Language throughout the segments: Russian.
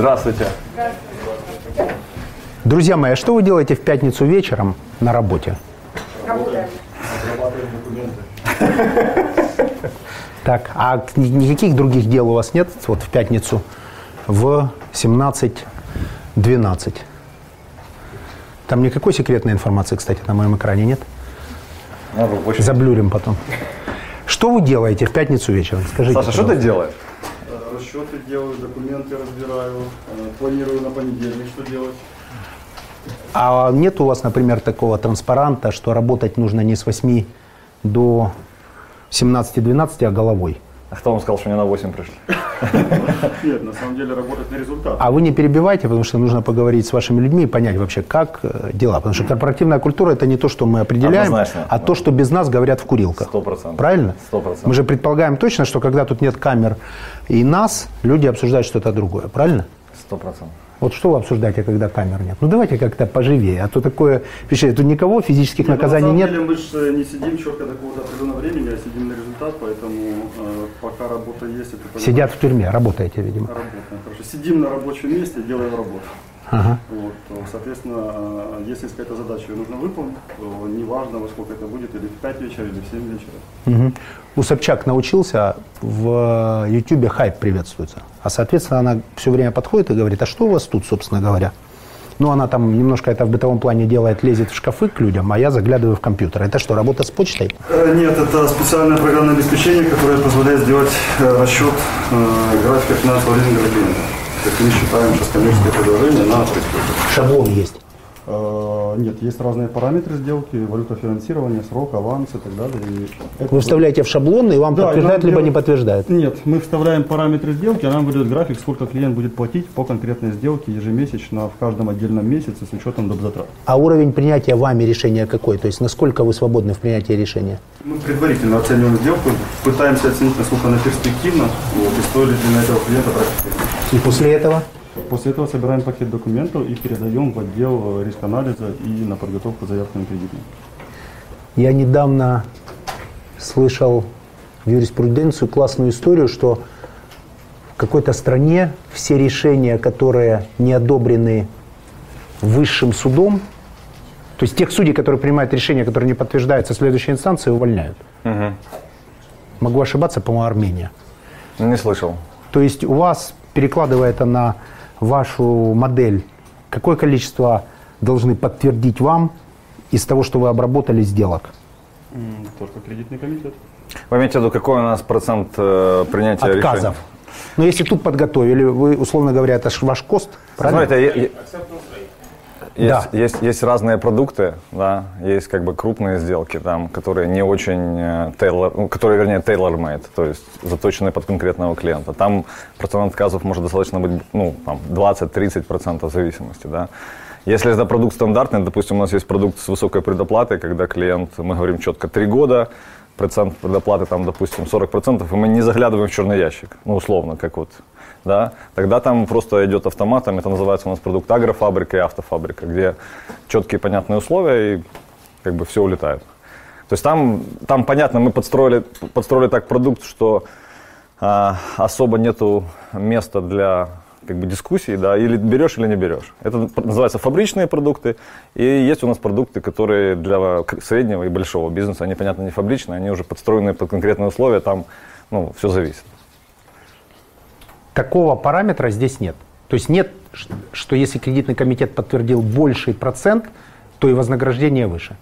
людей. Здравствуйте. Друзья мои, а что вы делаете в пятницу вечером на работе? Работаем. Так, а ни- никаких других дел у вас нет вот в пятницу в 17.12? Там никакой секретной информации, кстати, на моем экране нет? Заблюрим потом. Что вы делаете в пятницу вечером? Скажите. Саша, что ты делаешь? Расчеты делаю, документы разбираю, э, планирую на понедельник, что делать. А нет у вас, например, такого транспаранта, что работать нужно не с 8 до 17-12, а головой? А кто вам сказал, что они на 8 пришли? Нет, на самом деле работать на результат. А вы не перебивайте, потому что нужно поговорить с вашими людьми и понять вообще, как э, дела. Потому что корпоративная культура – это не то, что мы определяем, Однозначно. а то, что без нас говорят в курилках. Сто процентов. Правильно? Сто процентов. Мы же предполагаем точно, что когда тут нет камер и нас, люди обсуждают что-то другое. Правильно? Сто процентов. Вот что вы обсуждаете, когда камер нет? Ну давайте как-то поживее, а то такое впечатление. Тут никого, физических Нет, ну, наказаний на самом нет. деле мы же не сидим четко до какого-то определенного времени, а сидим на результат, поэтому э, пока работа есть, это Сидят в тюрьме, работаете, видимо. Работаем. Хорошо. Сидим на рабочем месте, делаем работу. Ага. Вот, то, соответственно, э, если какая-то задача, ее нужно выполнить, то неважно, во сколько это будет, или в 5 вечера, или в 7 вечера. Мгм. У Собчак научился в Ютубе хайп приветствуется. А, соответственно, она все время подходит и говорит, а что у вас тут, собственно говоря? Ну, она там немножко это в бытовом плане делает, лезет в шкафы к людям, а я заглядываю в компьютер. Это что, работа с почтой? Э, Нет, это специальное программное обеспечение, которое позволяет сделать э, расчет э, графика финансового лизинга для клиента. То есть мы считаем сейчас коммерческое предложение на предприятие. Шаблон есть. Э, Нет, есть разные параметры сделки, валюта финансирования, срок, аванс и так далее. И это- Вы вставляете в шаблон, и вам Да, подтверждает, либо делают- не подтверждает. Нет, мы вставляем параметры сделки, а нам выдает график, сколько клиент будет платить по конкретной сделке ежемесячно в каждом отдельном месяце с учетом доп. затрат. А уровень принятия вами решения какой? То есть насколько вы свободны в принятии решения? Мы предварительно оцениваем сделку, пытаемся оценить, насколько она перспективна, вот, и стоит ли на этого клиента тратить. И после этого? После этого собираем пакет документов и передаем в отдел э, риск-анализа и на подготовку заявки на кредитную. Я недавно слышал в юриспруденцию классную историю, что в какой-то стране все решения, которые не одобрены высшим судом, то есть тех судей, которые принимают решения, которые не подтверждаются следующей инстанции, увольняют. Могу ошибаться, по-моему, Армения. Не слышал. То есть у вас, перекладывая это на вашу модель, какое количество должны подтвердить вам из того, что вы обработали сделок? Только кредитный комитет. Вы имеете в виду, какой у нас процент э, принятия отказов. решений? Но если тут подготовили, вы, условно говоря, это ваш кост, правильно? Смотрите, е- е- Да. есть, есть, есть разные продукты, да, есть как бы крупные сделки, там, которые не очень э, tailor, ну, которые, вернее, tailor-made, то есть заточены под конкретного клиента. Там процент отказов может достаточно быть, ну, там, 20-30% в зависимости, да. Если это продукт стандартный, допустим, у нас есть продукт с высокой предоплатой, когда клиент, мы говорим четко, 3 года, процент предоплаты там, допустим, 40%, и мы не заглядываем в черный ящик, ну, условно, как вот, да, тогда там просто идет автоматом, это называется у нас продукт агрофабрика и автофабрика, где четкие понятные условия и как бы все улетает. То есть там, там понятно, мы подстроили, подстроили так продукт, что а, особо нету места для как бы дискуссий, да, или берешь, или не берешь. Это называется фабричные продукты, и есть у нас продукты, которые для среднего и большого бизнеса, они, понятно, не фабричные, они уже подстроены под конкретные условия, там, ну, все зависит. Такого параметра здесь нет. То есть нет, что если кредитный комитет подтвердил больший процент, то и вознаграждение выше.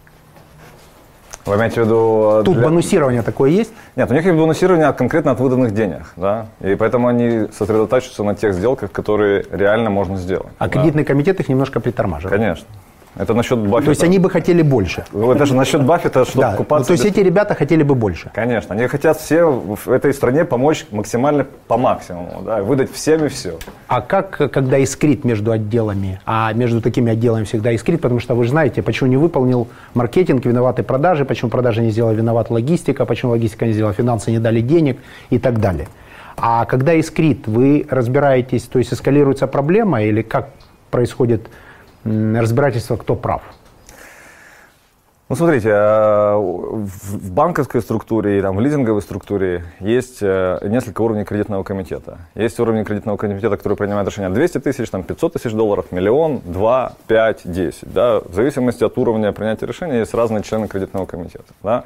Вы имеете в виду... э, Тут для- бонусирование такое есть? Нет, у них есть бонусирование конкретно от выданных денег, да, и поэтому они сосредотачиваются на тех сделках, которые реально можно сделать. А да. кредитный комитет их немножко притормаживает. Конечно. Это насчет Баффета. То есть они бы хотели больше. Ну, Это же насчет Баффета, чтобы Да. Ну, купаться... то есть без- эти ребята хотели бы больше. Конечно, они хотят все в этой стране помочь максимально по максимуму, да, выдать всем и все. А как, когда искрит между отделами, а между такими отделами всегда искрит, потому что вы же знаете, почему не выполнил маркетинг, виноваты продажи, почему продажи не сделала, виновата логистика, почему логистика не сделала, финансы не дали денег и так далее. А когда искрит, вы разбираетесь, то есть эскалируется проблема или как происходит разбирательство, кто прав? Ну, смотрите, э, в банковской структуре и там, в лизинговой структуре есть э, несколько уровней кредитного комитета. Есть уровни кредитного комитета, который принимает решение 200 тысяч, там, 500 тысяч долларов, миллион, 2, 5, 10. Да? В зависимости от уровня принятия решения есть разные члены кредитного комитета. Да?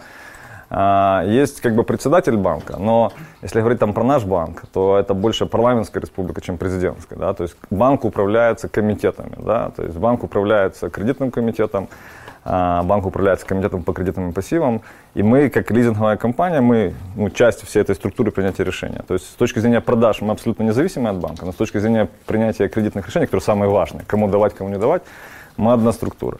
А, есть как бы председатель банка, но если говорить там про наш банк, то это больше парламентская республика, чем президентская. Да? То есть банк управляется комитетами. Да? То есть банк управляется кредитным комитетом, а, банк управляется комитетом по кредитным пассивам, и мы, как лизинговая компания, мы ну, часть всей этой структуры принятия решения. То есть с точки зрения продаж мы абсолютно независимы от банка, но с точки зрения принятия кредитных решений, которые самые важные, кому давать, кому не давать, мы одна структура.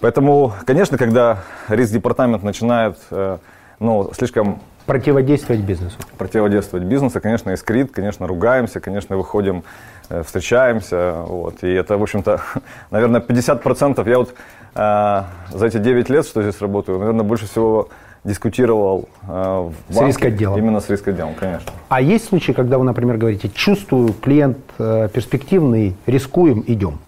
Поэтому, конечно, когда риск-департамент начинает э, ну, слишком противодействовать бизнесу. Противодействовать бизнесу, конечно, искрит, конечно, ругаемся, конечно, выходим, э, встречаемся. Вот. И это, в общем-то, наверное, 50%. Я вот э, за эти 9 лет, что здесь работаю, наверное, больше всего дискутировал э, в банке, с рискотделом. Именно с рискотделом, конечно. А есть случаи, когда вы, например, говорите, чувствую, клиент э, перспективный, рискуем, идем?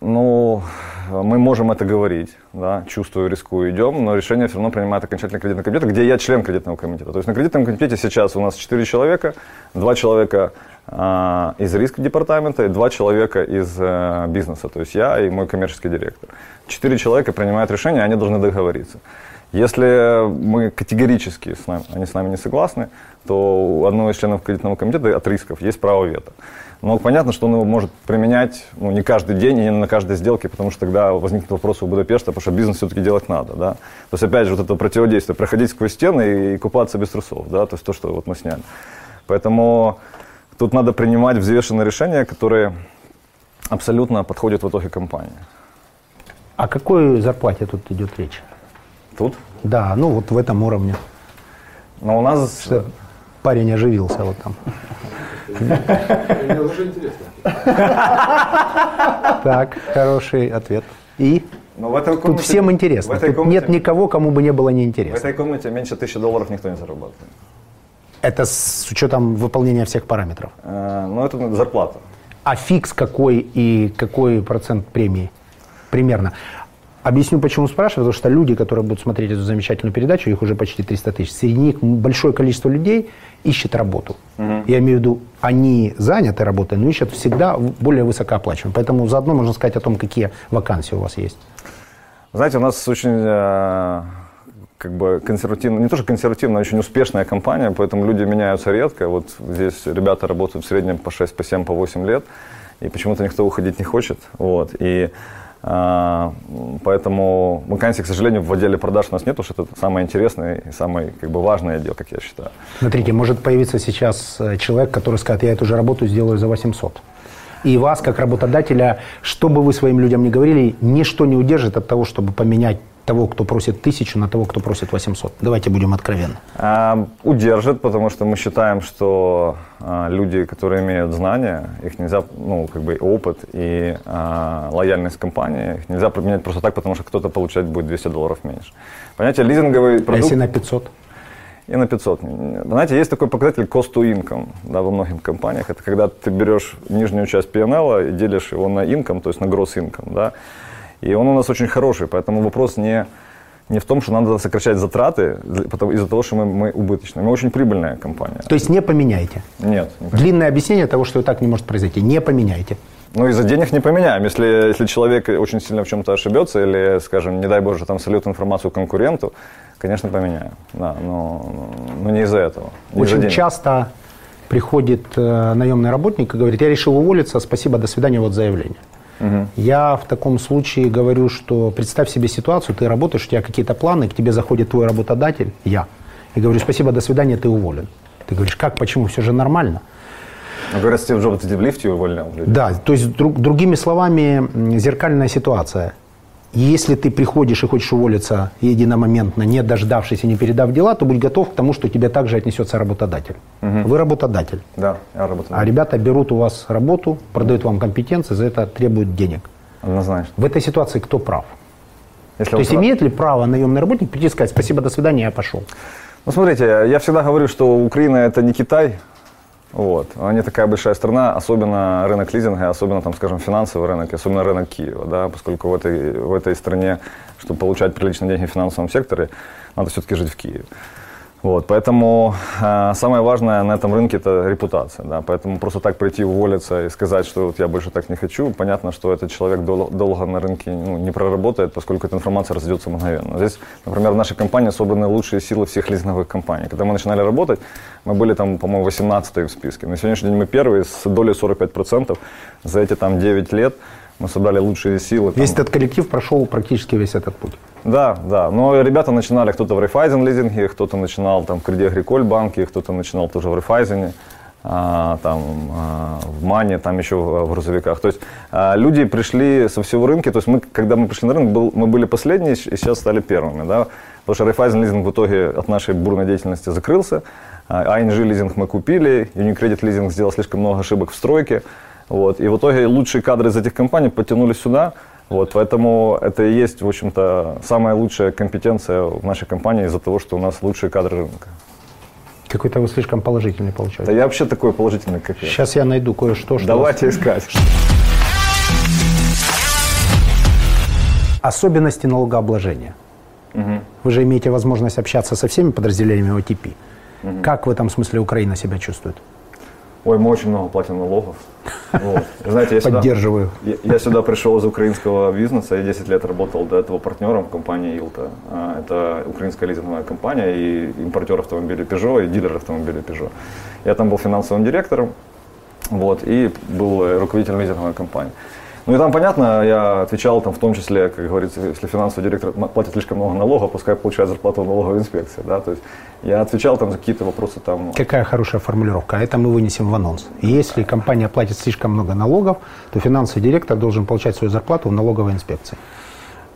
Ну, мы можем это говорить, да, чувствую, рискую, идем, но решение все равно принимает окончательный кредитный комитет, где я член кредитного комитета. То есть на кредитном комитете сейчас у нас 4 человека, 2 человека э, из риск-департамента и 2 человека из э, бизнеса, то есть я и мой коммерческий директор. 4 человека принимают решение, они должны договориться. Если мы категорически с нами, они с нами не согласны, то у одного из членов кредитного комитета от рисков есть право вето. Но понятно, что он его может применять ну, не каждый день и не на каждой сделке, потому что тогда возникнет вопрос у Будапешта, потому что бизнес все-таки делать надо. Да? То есть, опять же, вот это противодействие, проходить сквозь стены и, купаться без трусов, да? то есть то, что вот мы сняли. Поэтому тут надо принимать взвешенные решения, которые абсолютно подходят в итоге компании. О какой зарплате тут идет речь? Тут? Да, ну вот в этом уровне. Но у нас... Что парень оживился вот там. Мне уже интересно. Так, хороший ответ. И? Но в этой комнате, Тут всем интересно. В этой Тут комнате, нет никого, кому бы не было неинтересно. В этой комнате меньше тысячи долларов никто не зарабатывает. Это с учетом выполнения всех параметров? Э, ну, это зарплата. А фикс какой и какой процент премии? Примерно. Объясню, почему спрашиваю. Потому что люди, которые будут смотреть эту замечательную передачу, их уже почти 300 тысяч. Среди них большое количество людей ищет работу. Угу. Я имею в виду, они заняты работой, но ищут всегда более высокооплачиваемые. Поэтому заодно можно сказать о том, какие вакансии у вас есть. Знаете, у нас очень э, как бы консервативная, не то что консервативная, а очень успешная компания, поэтому люди меняются редко. Вот здесь ребята работают в среднем по 6, по 7, по 8 лет, и почему-то никто уходить не хочет. Вот. И поэтому вакансий, к сожалению, в отделе продаж у нас нет, потому что это самое интересное и самый как бы, важный отдел, как я считаю. Смотрите, может появиться сейчас э, человек, который скажет, я эту же работу сделаю за 800. И вас, как работодателя, что бы вы своим людям не говорили, ничто не удержит от того, чтобы поменять того, кто просит тысячу, на того, кто просит 800? Давайте будем откровенны. А, удержит, потому что мы считаем, что а, люди, которые имеют знания, их нельзя, ну, как бы опыт и а, лояльность компании, их нельзя поменять просто так, потому что кто-то получать будет 200 долларов меньше. Понятие лизинговый продукт... А если на 500? И на 500. Знаете, есть такой показатель cost to income да, во многих компаниях. Это когда ты берешь нижнюю часть P&L и делишь его на income, то есть на gross income. Да? И он у нас очень хороший, поэтому вопрос не, не в том, что надо сокращать затраты из-за того, что мы, мы убыточные. Мы очень прибыльная компания. То есть не поменяйте? Нет. Длинное объяснение того, что так не может произойти. Не поменяйте. Ну, из-за денег не поменяем. Если, если человек очень сильно в чем-то ошибется или, скажем, не дай боже, там сольет информацию конкуренту, конечно, поменяем. Да, но, но не из-за этого. Не очень из часто приходит э, наемный работник и говорит, я решил уволиться, спасибо, до свидания, вот заявление. Угу. Я в таком случае говорю, что представь себе ситуацию, ты работаешь, у тебя какие-то планы, к тебе заходит твой работодатель, я, и говорю, спасибо, до свидания, ты уволен. Ты говоришь, как, почему, все же нормально. Ну, говорят, Стив Джобс в лифте увольнял. Да, то есть, друг, другими словами, зеркальная ситуация. Если ты приходишь и хочешь уволиться единомоментно, не дождавшись и не передав дела, то будь готов к тому, что тебе также отнесется работодатель. Угу. Вы работодатель. Да, я работодатель. А ребята берут у вас работу, продают вам компетенции, за это требуют денег. Однозначно. В этой ситуации кто прав? Если то есть прав... имеет ли право наемный работник прийти и сказать спасибо, до свидания, я пошел? Ну, смотрите, я всегда говорю, что Украина это не Китай, Вот. Не такая большая страна, особенно рынок лизинга, особенно, там, скажем, финансовый рынок, особенно рынок Киева, да, поскольку в этой, в этой стране, чтобы получать приличные деньги в финансовом секторе, надо все-таки жить в Киеве. Вот, поэтому э, самое важное на этом рынке это репутация. Да, поэтому просто так прийти уволиться и сказать, что вот я больше так не хочу, понятно, что этот человек дол- долго на рынке ну, не проработает, поскольку эта информация разойдется мгновенно. Здесь, например, в нашей компании собраны лучшие силы всех лизинговых компаний. Когда мы начинали работать, мы были там, по-моему, 18 в списке. На сегодняшний день мы первые с долей 45%. За эти там 9 лет мы собрали лучшие силы. Весь там, этот коллектив прошел практически весь этот путь. да, да. Но ребята начинали, кто-то в Райфайзен лизинге, кто-то начинал там в Креди Агриколь банке, кто-то начинал тоже в Райфайзене, а, там а, в Мане, там еще в, в грузовиках. То есть а, люди пришли со всего рынка. То есть мы, когда мы пришли на рынок, был, мы были последние и сейчас стали первыми, да. Потому что Райфайзен лизинг в итоге от нашей бурной деятельности закрылся. А ING лизинг мы купили, Unicredit лизинг сделал слишком много ошибок в стройке. Вот. И в итоге лучшие кадры из этих компаний подтянулись сюда. Вот, поэтому это и есть, в общем-то, самая лучшая компетенция в нашей компании из-за того, что у нас лучшие кадры рынка. Какой-то вы слишком положительный Да получается. я вообще такой положительный, как я. Сейчас я найду кое-что, что... Давайте искать. Особенности налогообложения. Вы же имеете возможность общаться со всеми подразделениями ОТП. Как в этом смысле Украина себя чувствует? Ой, мы очень много платим налогов. Вот. Знаете, я сюда, Поддерживаю. я, я сюда пришел из украинского бизнеса, я 10 лет работал до этого партнером компании Илта. А, Это украинская лизинговая компания и импортер автомобилей Peugeot, и дилер автомобилей Peugeot. Я там был финансовым директором, вот, и был руководителем лизинговой компании. Ну и там, понятно, я отвечал там в том числе, как говорится, если финансовый директор платит слишком много налогов, пускай получает зарплату в налоговой инспекции, да, то есть я отвечал там за какие-то вопросы там, Какая хорошая формулировка. А это мы вынесем в анонс. Если компания платит слишком много налогов, то финансовый директор должен получать свою зарплату в налоговой инспекции.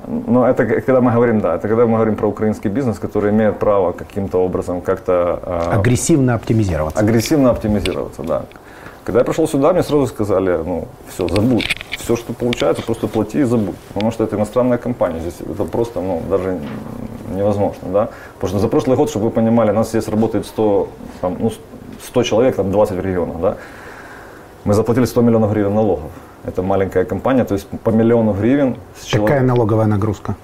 Но это к- когда мы говорим, да, это когда мы говорим про украинский бизнес, который имеет право каким-то образом как-то а, Агрессивно оптимизироваться. агрессивно оптимизироваться, да. Когда я пришел сюда, мне сразу сказали, ну, все, забудь. Все, что получается, просто плати и забудь. Потому что это иностранная компания. Здесь это просто, ну, даже невозможно, да. Потому что за прошлый год, чтобы вы понимали, у нас здесь работает 100, там, ну, 100 человек, там 20 в регионах, да. Мы заплатили 100 миллионов гривен налогов. Это маленькая компания, то есть по миллиону гривен с Какая человека. налоговая нагрузка?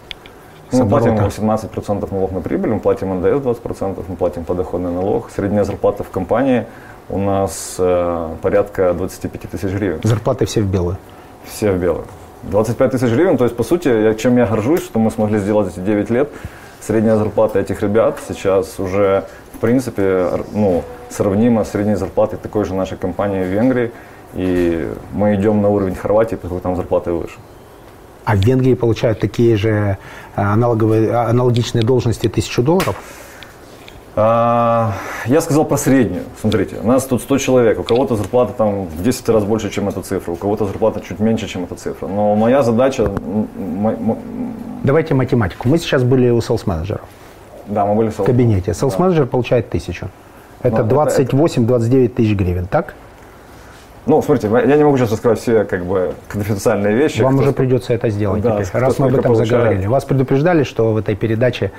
Ну, Мы платим оборота. 18% налог на прибыль, мы платим НДС 20%, мы платим подоходный налог. Средняя зарплата в компании у нас э, порядка 25 тысяч гривен. Зарплаты все в белую. Все в белых. 25 тысяч гривен, то есть, по сути, я, чем я горжусь, что мы смогли сделать эти 9 лет. Средняя зарплата этих ребят сейчас уже, в принципе, ну, сравнима с средней зарплатой такой же нашей компании в Венгрии. И мы идем на уровень Хорватии, поскольку там зарплаты выше. А в Венгрии получают такие же э, аналоговые, аналогичные должности тысячу долларов? А, Я сказал про среднюю. Смотрите, у нас тут 100 человек. У кого-то зарплата там в 10 раз больше, чем эта цифра. У кого-то зарплата чуть меньше, чем эта цифра. Но моя задача... Давайте математику. Мы сейчас были у селс-менеджера Да, мы были в в кабинете. Селс-менеджер получает тысячу. Это Ну, это- 28-29 тысяч гривен, так? Ну, смотрите, я не могу сейчас рассказать все как бы конфиденциальные вещи. Вам кто- уже придется это сделать Да, теперь, раз мы об этом получает. заговорили. Вас предупреждали, что в этой передаче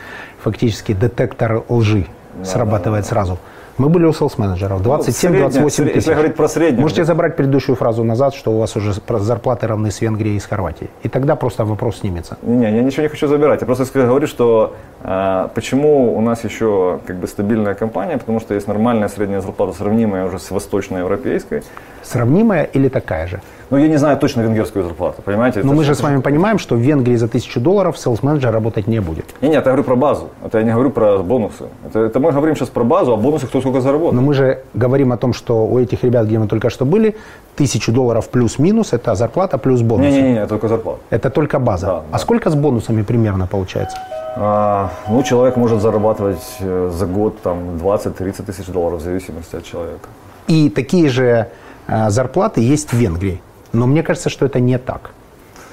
фактически детектор лжи срабатывает сразу. Мы были у селс-менеджеров. 27-28 средняя- тысяч. если говорить про среднюю, Можете да. забрать предыдущую фразу назад, что у вас уже зарплаты равны с Венгрией и с Хорватией. И тогда просто вопрос снимется. Не, я ничего не хочу забирать. Я просто говорю, что а, почему у нас еще как бы стабильная компания, потому что есть нормальная средняя зарплата, сравнимая уже с восточноевропейской. Сравнимая или такая же? Но я не знаю точно венгерскую зарплату, понимаете? Но мы же с вами понимаем, что в Венгрии за тысячу долларов селс-менеджер работать не будет. Не, нет, я говорю про базу. Это я не говорю про бонусы. Это, это мы говорим сейчас про базу, а бонусы кто сколько заработал. Но мы же говорим о том, что у этих ребят, где мы только что были, тысячу долларов плюс-минус – это зарплата плюс бонусы. Не-не-не, только зарплата. Это только база. Да, а да. сколько с бонусами примерно получается? А, ну, человек может зарабатывать э, за год там 20-30 тысяч долларов в зависимости от человека. И такие же э, зарплаты есть в Венгрии. Но мне кажется, что это не так.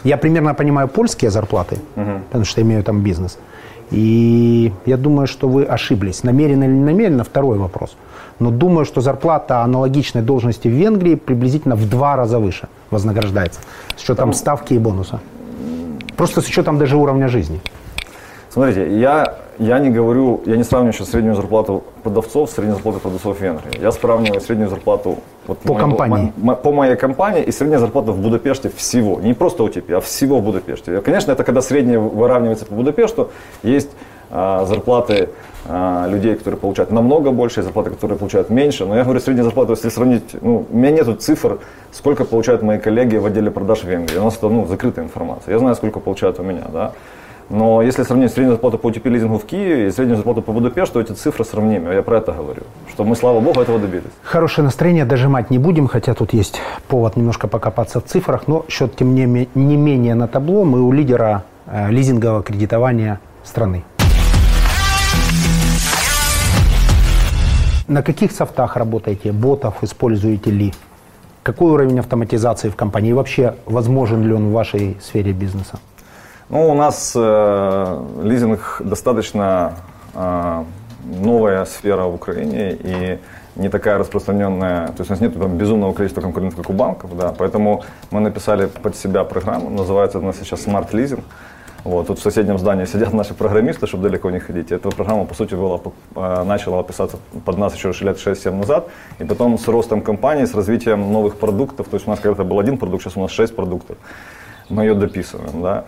Я примерно понимаю польские зарплаты, потому что имею там бизнес. И я думаю, что вы ошиблись. Намеренно или не намеренно, второй вопрос. Но думаю, что зарплата аналогичной должности в Венгрии приблизительно в два раза выше вознаграждается. С учетом ставки и бонуса. Просто с учетом даже уровня жизни. Смотрите, я, Я не говорю, я не сравниваю сейчас среднюю зарплату продавцов с средней зарплатой продавцов в Венгрии. Я сравниваю среднюю зарплату вот По моей- компании. мо- по моей компании и средняя зарплата в Будапеште всего. Не просто ОТП, а всего в Будапеште. Конечно, это когда средняя выравнивается по Будапешту, есть а, зарплаты а, людей, которые получают намного больше, и зарплаты, которые получают меньше. Но я говорю, средняя зарплата, если сравнить, ну, у меня нету цифр, сколько получают мои коллеги в отделе продаж в Венгрии. У нас это ну, закрытая информация. Я знаю, сколько получают у меня, да. Но если сравнить среднюю зарплату по OTP лизингу в Киеве и среднюю зарплату по Будапешту, эти цифры сравнимы. Я про это говорю. Что мы, слава богу, этого добились. Хорошее настроение дожимать не будем, хотя тут есть повод немножко покопаться в цифрах, но счет, тем не, не менее, на табло мы у лидера э, лизингового кредитования страны. На каких софтах работаете? Ботов используете ли? Какой уровень автоматизации в компании? И вообще, возможен ли он в вашей сфере бизнеса? Ну, у нас э, лизинг достаточно э, новая сфера в Украине и не такая распространенная, то есть у нас нет там безумного количества конкурентов, как у банков, да, поэтому мы написали под себя программу, называется она сейчас Smart Leasing. Вот, тут в соседнем здании сидят наши программисты, чтобы далеко не ходить. Эта программа, по сути, была, э, начала писаться под нас еще лет 6-7 назад. И потом с ростом компании, с развитием новых продуктов, то есть у нас когда-то был один продукт, сейчас у нас 6 продуктов, мы ее дописываем. Да.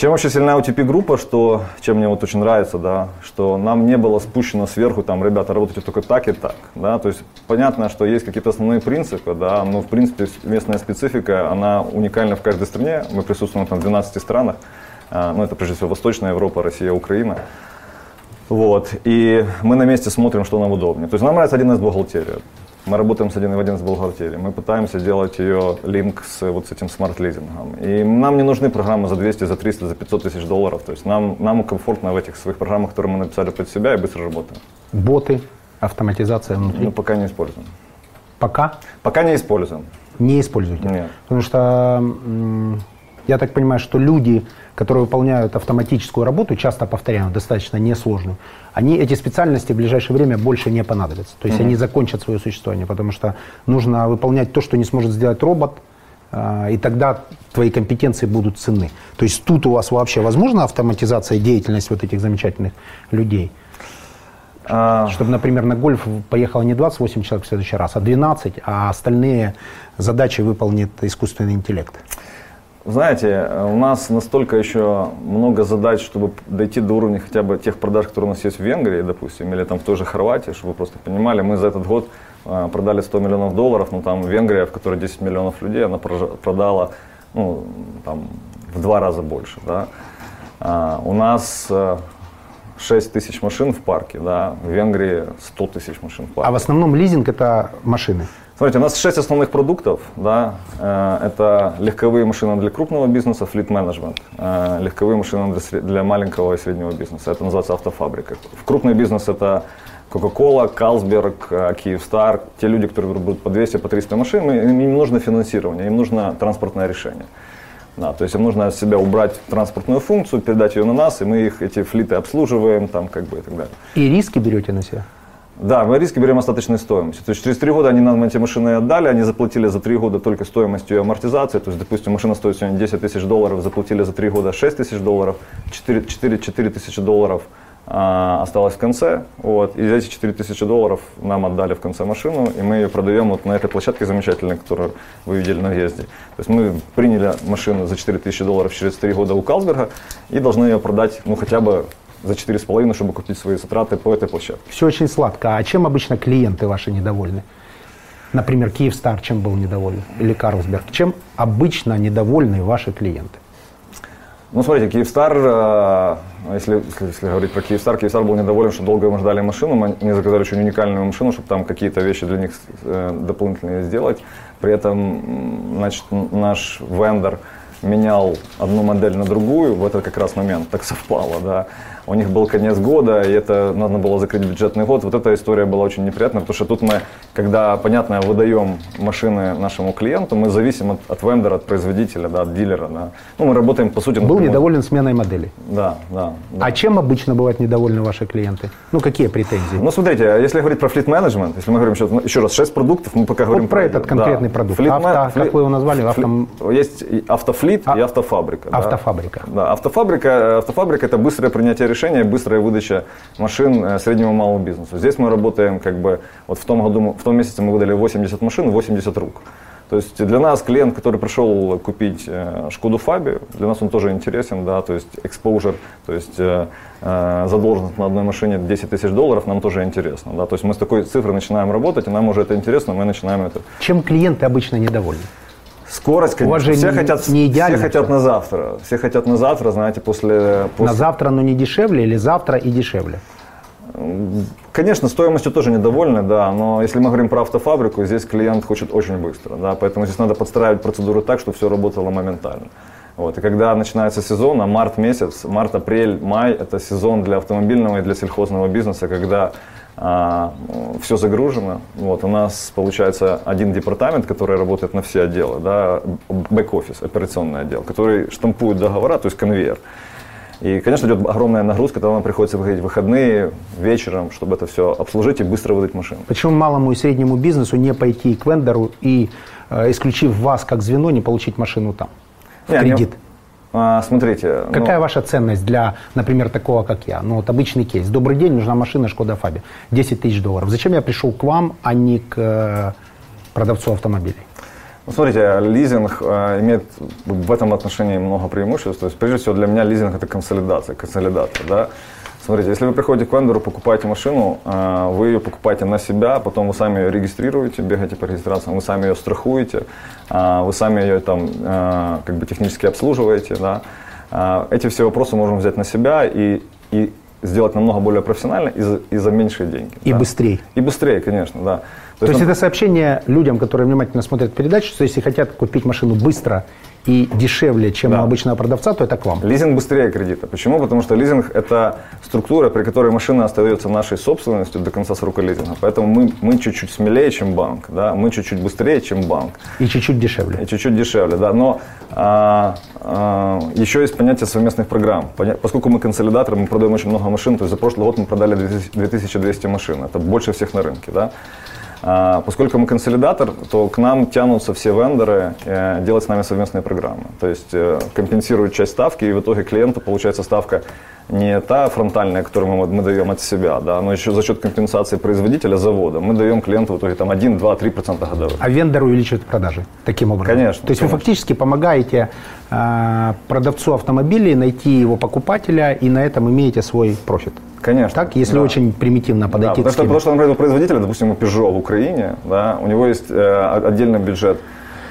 Чем очень сильна UTP-группа, что, чем мне вот очень нравится, да, что нам не было спущено сверху, там, ребята, работайте только так и так, да, то есть понятно, что есть какие-то основные принципы, да, но в принципе местная специфика, она уникальна в каждой стране, мы присутствуем там в 12 странах, а, ну, это прежде всего Восточная Европа, Россия, Украина, вот, и мы на месте смотрим, что нам удобнее. То есть нам нравится 1С бухгалтерия. Мы работаем с 1 в 1 с бухгалтерией. Мы пытаемся делать ее link с вот с этим smart-лизингом. И нам не нужны программы за 200, за 300, за 500 тысяч долларов. То есть нам, нам комфортно в этих своих программах, которые мы написали под себя, и быстро работаем. Боты, автоматизация внутри. Ну, пока не используем. Пока Пока не используем. не используйте. Нет. Потому что я так понимаю, что люди, которые выполняют автоматическую работу, часто повторяю, достаточно несложную, они эти специальности в ближайшее время больше не понадобятся. То есть они закончат свое существование, потому что нужно выполнять то, что не сможет сделать робот, а, и тогда твои компетенции будут ценны. То есть тут у вас вообще возможна автоматизация и деятельность вот этих замечательных людей? А, Чтобы, например, на гольф поехало не 28 человек в следующий раз, а 12, а остальные задачи выполнит искусственный интеллект. Знаете, у нас настолько еще много задач, чтобы дойти до уровня хотя бы тех продаж, которые у нас есть в Венгрии, допустим, или там в той же Хорватии, чтобы вы просто понимали, мы за этот год а, продали 100 миллионов долларов, но там Венгрия, в которой 10 миллионов людей, она продала ну, там, в два раза больше. Да? А, у нас а, 6 тысяч машин в парке, да, в Венгрии 100 тысяч машин в парке. А в основном лизинг это машины. Смотрите, у нас шесть основных продуктов. Да? Э, Это легковые машины для крупного бизнеса, management. Э, Легковые машины для, маленького и среднего бизнеса. Это называется автофабрика. В крупный бизнес это Coca-Cola, Carlsberg, э, Kyivstar. Те люди, которые берут по 200, по 300 машин, им не нужно финансирование, им нужно транспортное решение. Да, то есть им нужно от себя убрать транспортную функцию, передать ее на нас, и мы их, эти флиты обслуживаем, там, как бы, и так далее. И риски берете на себя? Да, мы риски берем остаточной стоимостью. То есть через три года они нам эти машины отдали, они заплатили за три года только стоимостью и амортизацией. То есть, допустим, машина стоит сегодня 10 тысяч долларов, заплатили за три года 6 тысяч долларов, 4, 4, 4 тысячи долларов а, осталось в конце. Вот, и эти 4 тысячи долларов нам отдали в конце машину, и мы ее продаем вот на этой площадке замечательной, которую вы видели на въезде. То есть мы приняли машину за 4 тысячи долларов через 3 года у Калсберга и должны ее продать ну, хотя бы за 4,5, чтобы купить свои затраты по этой площадке. Все очень сладко. А чем обычно клиенты ваши недовольны? Например, Киевстар чем был недоволен? Или Карлсберг? Чем обычно недовольны ваши клиенты? Ну, смотрите, Киевстар, э, если, если, если говорить про Киевстар, Киевстар был недоволен, что долго мы ждали машину, мы они заказали очень уникальную машину, чтобы там какие-то вещи для них э, дополнительные сделать. При этом, значит, наш вендор менял одну модель на другую, в этот как раз момент так совпало, да. У них был конец года, и это надо было закрыть бюджетный год. Вот эта история была очень неприятная, потому что тут мы, когда, понятно, выдаем машины нашему клиенту, мы зависим от, от вендора, от производителя, да, от дилера, да. Ну, мы работаем, по сути, Был напрямую. недоволен сменой модели. Да, да. да. А чем обычно бывают недовольны ваши клиенты? Ну, какие претензии? Ну, смотрите, если говорить про флит менеджмент, если мы говорим еще, ну, еще раз, 6 продуктов, мы пока говорим Вот про этот конкретный продукт. Флит Авто- мен- как вы его назвали? Авто- Есть автофлит А- и автофабрика. да. Автофабрика. Да, автофабрика, автофабрика это быстрое принятие решений решение, быстрая выдача машин э, среднему и малому бизнесу. Здесь мы работаем как бы, вот в том году, в том месяце мы выдали 80 машин, 80 рук. То есть для нас клиент, который пришел купить э, Шкоду Фаби, для нас он тоже интересен, да, то есть exposure, то есть э, задолженность на одной машине 10 тысяч долларов нам тоже интересно, да, то есть мы с такой цифрой начинаем работать, и нам уже это интересно, мы начинаем это. Чем клиенты обычно недовольны? Скорость, конечно, же все не- хотят, не идеально все хотят на завтра, все хотят на завтра, знаете, после, На после завтра, но не дешевле, или завтра и дешевле? Конечно, стоимостью тоже недовольны, да, но если мы говорим про автофабрику, здесь клиент хочет очень быстро, да, поэтому здесь надо подстраивать процедуру так, чтобы все работало моментально. Вот, и когда начинается сезон, а март месяц, март, апрель, май, это сезон для автомобильного и для сельхозного бизнеса, когда все загружено. Вот, у нас получается один департамент, который работает на все отделы, да, бэк-офис, операционный отдел, который штампует договора, то есть конвейер. И, конечно, идет огромная нагрузка, когда нам приходится выходить в выходные, вечером, чтобы это все обслужить и быстро выдать машину. Почему малому и среднему бизнесу не пойти к вендору и, э, исключив вас как звено, не получить машину там? В Не, кредит? А, смотрите, ну, Какая ваша ценность для, например, такого, как я? Ну, вот обычный кейс. Добрый день, нужна машина Шкода Фаби. 10 тысяч долларов. Зачем я пришел к вам, а не к э, продавцу автомобилей? ну, смотрите, лизинг э, имеет в этом отношении много преимуществ. То есть, прежде всего, для меня лизинг это консолидация, консолидатор, да. Смотрите, если вы приходите к вендору, покупаете машину, э, вы ее покупаете на себя, потом вы сами ее регистрируете, бегаете по регистрациям, вы сами ее страхуете, э, вы сами ее там э, как бы технически обслуживаете, да. Эти все вопросы можем взять на себя и, и сделать намного более профессионально и за, и за меньшие деньги. И да. быстрее. И быстрее, конечно, да. То есть нап- это сообщение людям, которые внимательно смотрят передачу, что если хотят купить машину быстро и дешевле, чем Да. у обычного продавца, то это к вам. Лизинг быстрее кредита. Почему? Потому что лизинг – это структура, при которой машина остается нашей собственностью до конца срока лизинга. Поэтому мы, мы чуть-чуть смелее, чем банк, да? мы чуть-чуть быстрее, чем банк. И чуть-чуть дешевле. И чуть-чуть дешевле, да. Но а, а, еще есть понятие совместных программ. Поскольку мы консолидатор, мы продаем очень много машин. То есть за прошлый год мы продали 2000 2200 машин. Это больше всех на рынке, да. А, Поскольку мы консолидатор, то к нам тянутся все вендоры э, делать с нами совместные программы. То есть э, компенсируют часть ставки, и в итоге клиенту получается ставка не та фронтальная, которую мы, мы даем от себя, да, но еще за счет компенсации производителя завода мы даем клиенту в итоге там 1, 2, 3 процента годовых. А вендор увеличивает продажи таким образом. Конечно, То есть вы конечно. фактически помогаете э, продавцу автомобилей найти его покупателя и на этом имеете свой профит. Конечно. Так, если да. очень примитивно Да, подойти потому, к что, потому что, например, у производителя, допустим, у Peugeot в Украине, да, у него есть э, отдельный бюджет,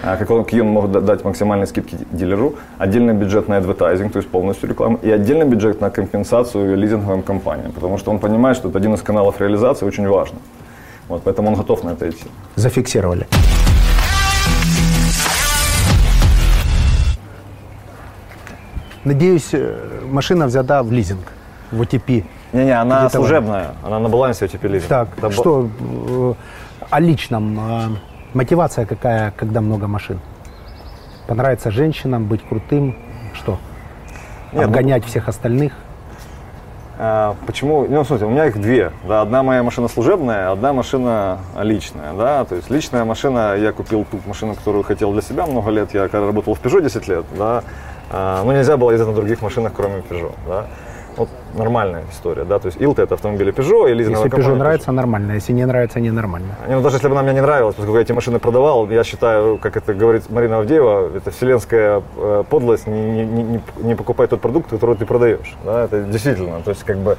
э, как он, может да- дать максимальные скидки дилеру, отдельный бюджет на адвертайзинг, то есть полностью рекламу, и отдельный бюджет на компенсацию лизинговым компаниям, потому что он понимает, что это один из каналов реализации очень важный. Вот, поэтому он готов на это идти. Зафиксировали. Надеюсь, э, машина взята в лизинг, в OTP. Не-не, она Кредитование. служебная, она на балансе у тебя лизинг. Так, бо- что э, о личном? э, Мотивация какая, когда много машин? Понравится женщинам, быть крутым? Что? Нет, ну- Обгонять всех остальных? А, Почему? Ну, смотрите, у меня их две. Да, одна моя машина служебная, одна машина личная. Да? То есть личная машина, я купил ту машину, которую хотел для себя много лет. Я когда работал в Peugeot 10 лет, да, но нельзя было ездить на других машинах, кроме Peugeot. Да? Вот нормальная история, да, то есть Илта это автомобили Peugeot и лизинговая Если Peugeot компания нравится, нормально. Если не нравится, ненормально. не, ну даже если бы она мне не нравилась, поскольку я эти машины продавал, я считаю, как это говорит Марина Авдеева, это вселенская э, подлость не, не, не, не покупать тот продукт, который ты продаешь. Да, это действительно, то есть как бы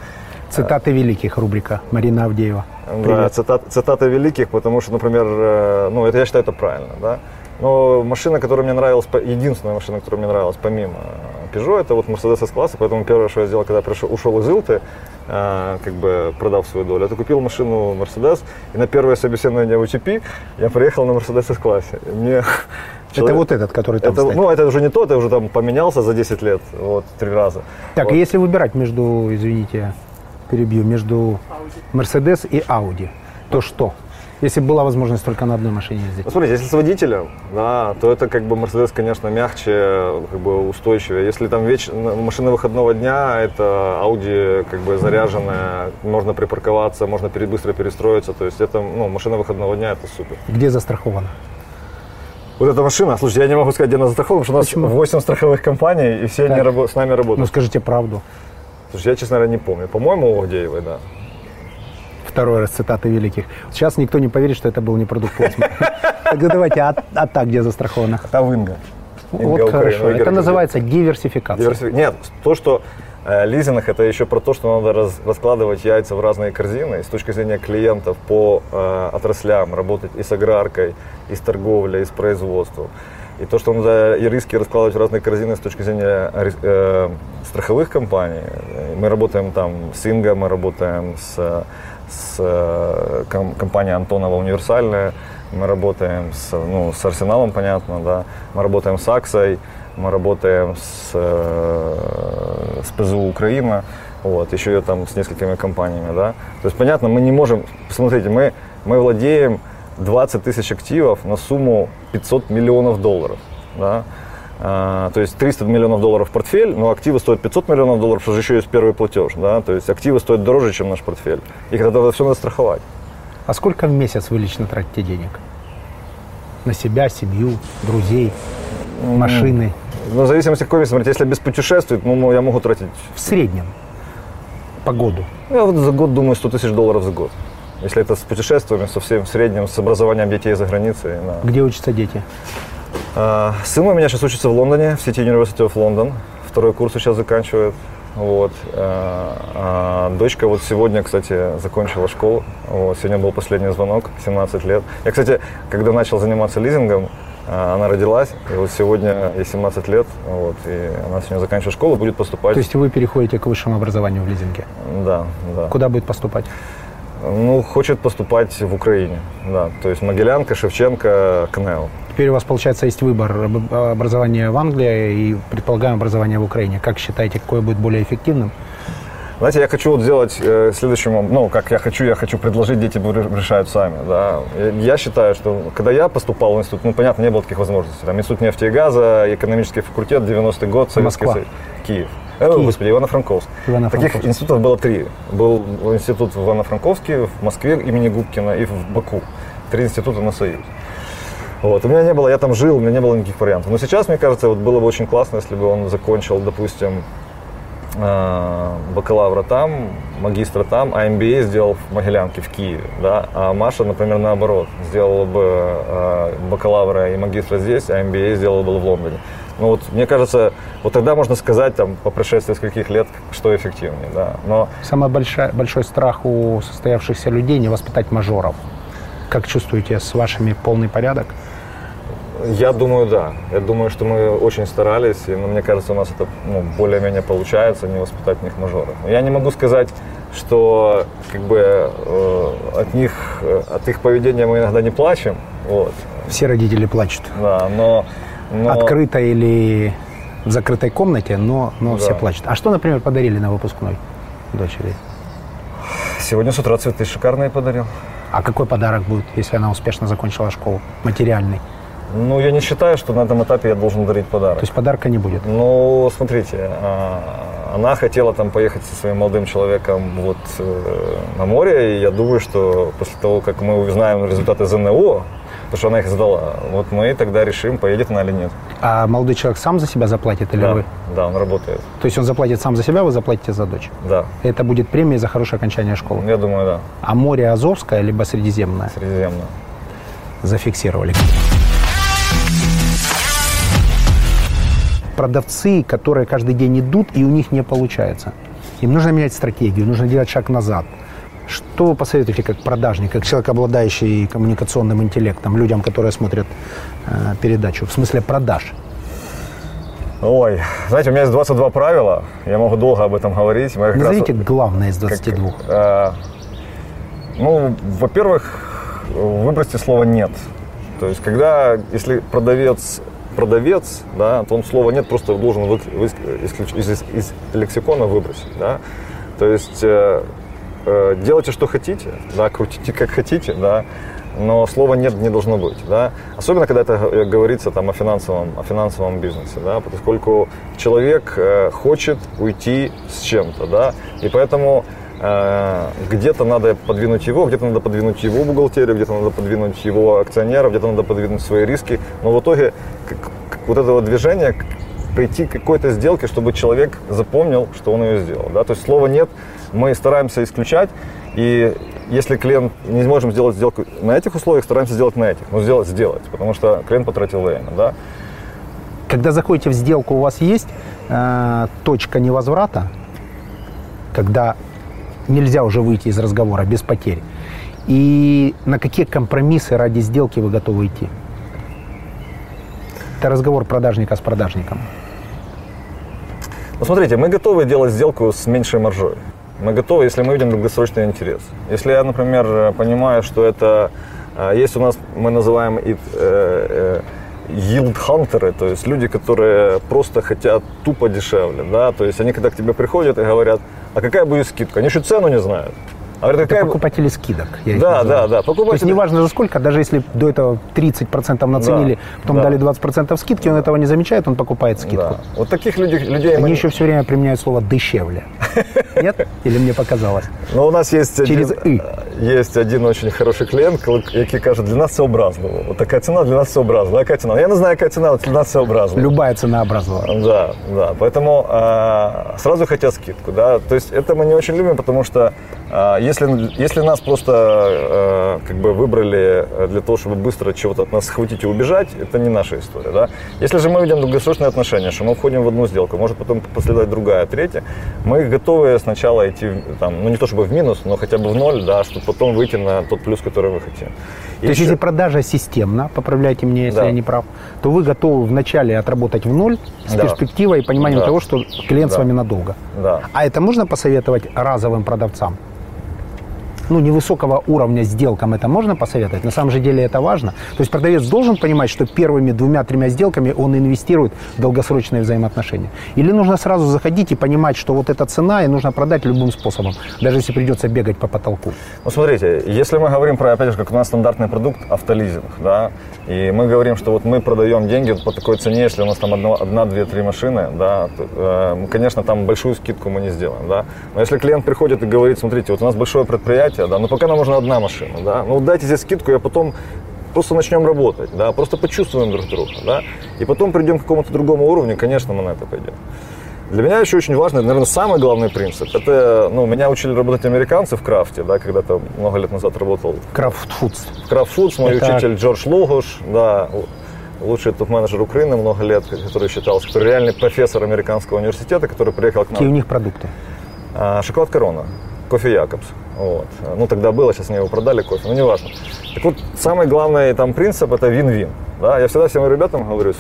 Цитаты великих, рубрика Марина Авдеева. да, Привет. цитат- цитаты великих, потому что, например, э, ну это я считаю это правильно, да. Но машина, которая мне нравилась, единственная машина, которая мне нравилась помимо э, Peugeot, это вот Mercedes S-класса, поэтому первое, что я сделал, когда пришел, ушел из Илты, э, как бы продав свою долю, это купил машину Mercedes, и на первое собеседование в UTP я приехал на Mercedes S-классе. Мне Это человек- вот этот, который там это, стоит. ну, это уже не тот, я уже там поменялся за 10 лет, вот, три раза. Так, Вот. если выбирать между, извините, перебью, между Mercedes и Audi, то что? Если бы была возможность только на одной машине ездить. Ну, смотрите, если с водителем, да, то это как бы Mercedes, конечно, мягче, как бы устойчивее. Если там веч... машина выходного дня, это Audi как бы заряженная, можно припарковаться, можно пере- быстро перестроиться. То есть это, ну, машина выходного дня, это супер. Где застраховано? Вот эта машина, слушайте, я не могу сказать, где она застрахована, потому что у нас Почему? 8 страховых компаний, и все они Так. рабо- с нами Ну работают. скажите правду. Слушай, я, честно говоря, не помню. По-моему, у Авдеевой, да. Второй раз цитаты великих. Сейчас никто не поверит, что это был не продукт космоса. Тогда давайте, а, а так где застраховано? Инга Вот хорошо. Это называется диверсификация. Диверсифи- Нет, то, что э, лизинг это еще про то, что надо раз- раскладывать яйца в разные корзины и с точки зрения клиентов по э, отраслям, работать и с аграркой, и с торговлей, и с производством. И то, что надо и риски раскладывать в разные корзины с точки зрения э, страховых компаний. Мы работаем там с Инго, мы работаем с, с э, ком- компанией Антонова Универсальная, мы работаем с, ну, с Арсеналом, понятно, да, мы работаем с Аксой, мы работаем с, э, с ПЗУ Украина, вот, еще и там с несколькими компаниями, да. То есть, понятно, мы не можем, посмотрите, мы, мы владеем 20 тысяч активов на сумму 500 миллионов долларов, да. А, то есть 300 миллионов долларов портфель, но активы стоят 500 миллионов долларов, что же еще есть первый платеж, да, то есть активы стоят дороже, чем наш портфель. И когда все надо страховать. А сколько в месяц вы лично тратите денег? На себя, семью, друзей, машины? Ну, в зависимости какой месяц, смотрите, если без путешествий, ну, я могу тратить В среднем. По году. Ну, Я вот за год думаю 100 тысяч долларов за год. Если это с путешествиями, со всем в среднем, с образованием детей за границей. да. Где учатся дети? А, сын у меня сейчас учится в Лондоне, в City University of London. Второй курс сейчас заканчивает. Вот. А, а дочка вот сегодня, кстати, закончила школу. Вот. Сегодня был последний звонок, 17 лет. Я, кстати, когда начал заниматься лизингом, она родилась, и вот сегодня ей 17 лет, вот, и она сегодня заканчивает школу, будет поступать. То есть вы переходите к высшему образованию в лизинге. Да, да. Куда будет поступать? Ну, хочет поступать в Украине, да. То есть Могилянка, Шевченко, КНЕО. Теперь у вас, получается, есть выбор об- образования в Англии и, предполагаем, образование в Украине. Как считаете, какое будет более эффективным? Знаете, я хочу вот сделать э, следующему, ну, как я хочу, я хочу предложить, дети ре- решают сами, да. Я, я считаю, что когда я поступал в институт, ну, понятно, не было таких возможностей. Там институт нефти и газа, экономический факультет, 90-й год, Советский Москва. Союз. Киев. Э. Господи, Ивано-Франковск. Ивано-Франковск. Таких институтов было три. Был институт в Ивано-Франковске, в Москве имени Губкина и в Баку. Три института на Союз. Вот. У меня не было, я там жил, у меня не было никаких вариантов. Но сейчас, мне кажется, вот было бы очень классно, если бы он закончил, допустим, э, бакалавра там, магистра там, а MBA сделал в Могилянке, в Киеве, да, а Маша, например, наоборот, сделала бы э, бакалавра и магистра здесь, а MBA сделала бы в Лондоне. Ну вот, мне кажется, вот тогда можно сказать, там, по прошествии скольких лет, что эффективнее, да. Но Самый большой, большой страх у состоявшихся людей не воспитать мажоров. Как чувствуете, с вашими полный порядок? Я думаю, да. Я думаю, что мы очень старались, и ну, мне кажется, у нас это ну, более-менее получается, не воспитать в них мажоров. Я не могу сказать, что как бы э, от них, э, от их поведения мы иногда не плачем, вот, Все родители плачут. да, но, но Открыто или в закрытой комнате, но, но все Да. плачут. А что, например, подарили на выпускной дочери? сегодня с утра цветы шикарные подарил. А какой подарок будет, если она успешно закончила школу? Материальный. Ну, я не считаю, что на этом этапе я должен дарить подарок. То есть подарка не будет. Ну, смотрите, а, она хотела там поехать со своим молодым человеком вот э, на море, и я думаю, что после того, как мы узнаем результаты ЗНО, потому что она их сдала, вот мы тогда решим, поедет она или нет. А молодой человек сам за себя заплатит или Да, вы? да, он работает, То есть он заплатит сам за себя, вы заплатите за дочь. да, Это будет премия за хорошее окончание школы. я думаю, да, А море Азовское либо Средиземное Средиземно. зафиксировали. Продавцы, которые каждый день идут, и у них не получается. Им нужно менять стратегию, нужно делать шаг назад. Что вы посоветуете как продажник, как человек, обладающий коммуникационным интеллектом, людям, которые смотрят э, передачу, в смысле продаж? Ой, знаете, у меня есть 22 правила, я могу долго об этом говорить. Мы как раз- Назовите главное из 22. Э, ну, во-первых, выбросьте слово «нет». То есть, когда, если продавец продавец, да, то он слово «нет» просто должен вы- вы- исключ- из, из- из лексикона выбросить, да. То есть, э, э, делайте, что хотите, да, крутите, как хотите, да, но слова «нет» не должно быть, да. Особенно, когда это э, говорится там о финансовом, о финансовом бизнесе, да, поскольку человек э, хочет уйти с чем-то, да, и поэтому где-то надо подвинуть его, где-то надо подвинуть его бухгалтерию, где-то надо подвинуть его акционеров, где-то надо подвинуть свои риски. Но в итоге как- как вот это вот движение, прийти к какой-то сделке, чтобы человек запомнил, что он ее сделал. Да? То есть слова нет, мы стараемся исключать, и если клиент не можем сделать сделку на этих условиях, стараемся сделать на этих. Но сделать сделать, потому что клиент потратил время. Да? Когда заходите в сделку, у вас есть э, точка невозврата, когда нельзя уже выйти из разговора без потерь. И на какие компромиссы ради сделки вы готовы идти? Это разговор продажника с продажником. Ну, смотрите, мы готовы делать сделку с меньшей маржой. Мы готовы, если мы видим долгосрочный интерес. Если я, например, понимаю, что это э, есть у нас, мы называем it, э, э, yield хантеры, то есть люди, которые просто хотят тупо дешевле, да, то есть они когда к тебе приходят и говорят, а какая будет скидка, они еще цену не знают. А говорят, какая... покупатели скидок. Я да, да, да. Покупатели... То есть неважно за сколько, даже если до этого 30% наценили, да, потом да. дали 20% скидки, он этого не замечает, он покупает скидку. Да. Вот таких людей, людей Они мы... еще все время применяют слово «дешевле». Нет? Или мне показалось? Ну, у нас есть Через «и». Есть один очень хороший клиент, який каже, для нас все образливо. Вот такая цена для нас все образливо. Какая цена? Я не знаю, какая цена, для нас все образливо. Любая цена образливо. Да, да. Поэтому а, сразу хотят скидку, да. То есть это мы не очень любим, потому что а, если, если нас просто а, как бы выбрали для того, чтобы быстро чего-то от нас схватить и убежать, это не наша история, да. Если же мы видим долгосрочные отношения, что мы входим в одну сделку, может потом последовать другая, третья, мы готовы сначала идти, там, ну не то чтобы в минус, но хотя бы в ноль, да, чтобы потом выйти на тот плюс, который мы хотим. И то есть, если продажа системна, поправляйте меня, если да. я не прав, то вы готовы вначале отработать в ноль с да. перспективой и пониманием да. того, что клиент да. с вами надолго. Да. А это можно посоветовать разовым продавцам? Ну, невысокого уровня сделкам это можно посоветовать? На самом же деле это важно. То есть продавец должен понимать, что первыми двумя-тремя сделками он инвестирует в долгосрочные взаимоотношения. Или нужно сразу заходить и понимать, что вот эта цена, и нужно продать любым способом, даже если придется бегать по потолку. Ну, смотрите, если мы говорим про, опять же, как у нас стандартный продукт, автолизинг, да, и мы говорим, что вот мы продаем деньги по такой цене, если у нас там одна, одна две, три машины, да, то, э, конечно, там большую скидку мы не сделаем, да. Но если клиент приходит и говорит, смотрите, вот у нас большое предприятие, предприятия, да, но пока нам нужна одна машина, да, ну дайте здесь скидку, я потом просто начнем работать, да, просто почувствуем друг друга, да, и потом придем к какому-то другому уровню, конечно, мы на это пойдем. Для меня еще очень важно, наверное, самый главный принцип. Это, ну, меня учили работать американцы в крафте, да, когда-то много лет назад работал. Крафт Фудс. Крафт Фудс мой это... учитель Джордж Лугуш, да, лучший топ-менеджер Украины много лет, который считался, который реальный профессор американского университета, который приехал к нам. Какие у них продукты? А, шоколад Корона, кофе Якобс. Вот. Ну, тогда было, сейчас они его продали, кофе, но неважно. Так вот, самый главный там принцип – это вин-вин. Да? Я всегда всем ребятам говорю,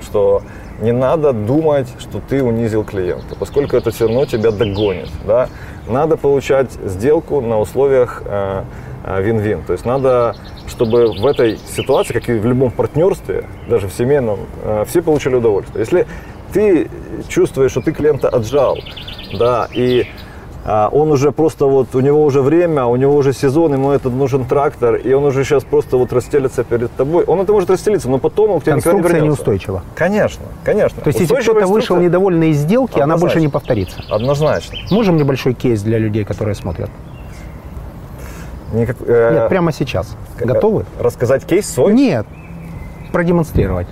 что не надо думать, что ты унизил клиента, поскольку это все равно тебя догонит. Да? Надо получать сделку на условиях э, э, вин-вин. То есть надо, чтобы в этой ситуации, как и в любом партнерстве, даже в семейном, э, все получили удовольствие. Если ты чувствуешь, что ты клиента отжал, да, и он уже просто вот, у него уже время, у него уже сезон, ему этот нужен трактор, и он уже сейчас просто вот расстелится перед тобой. Он это может расстелиться, но потом он к тебе никогда не вернется. неустойчива. Конечно, конечно. То есть, если кто-то вышел недовольный из сделки, Однозначно. она больше не повторится. Однозначно. Можем небольшой кейс для людей, которые смотрят? Никак, э, Нет, прямо сейчас. Как, Готовы? Рассказать кейс свой? Нет, продемонстрировать.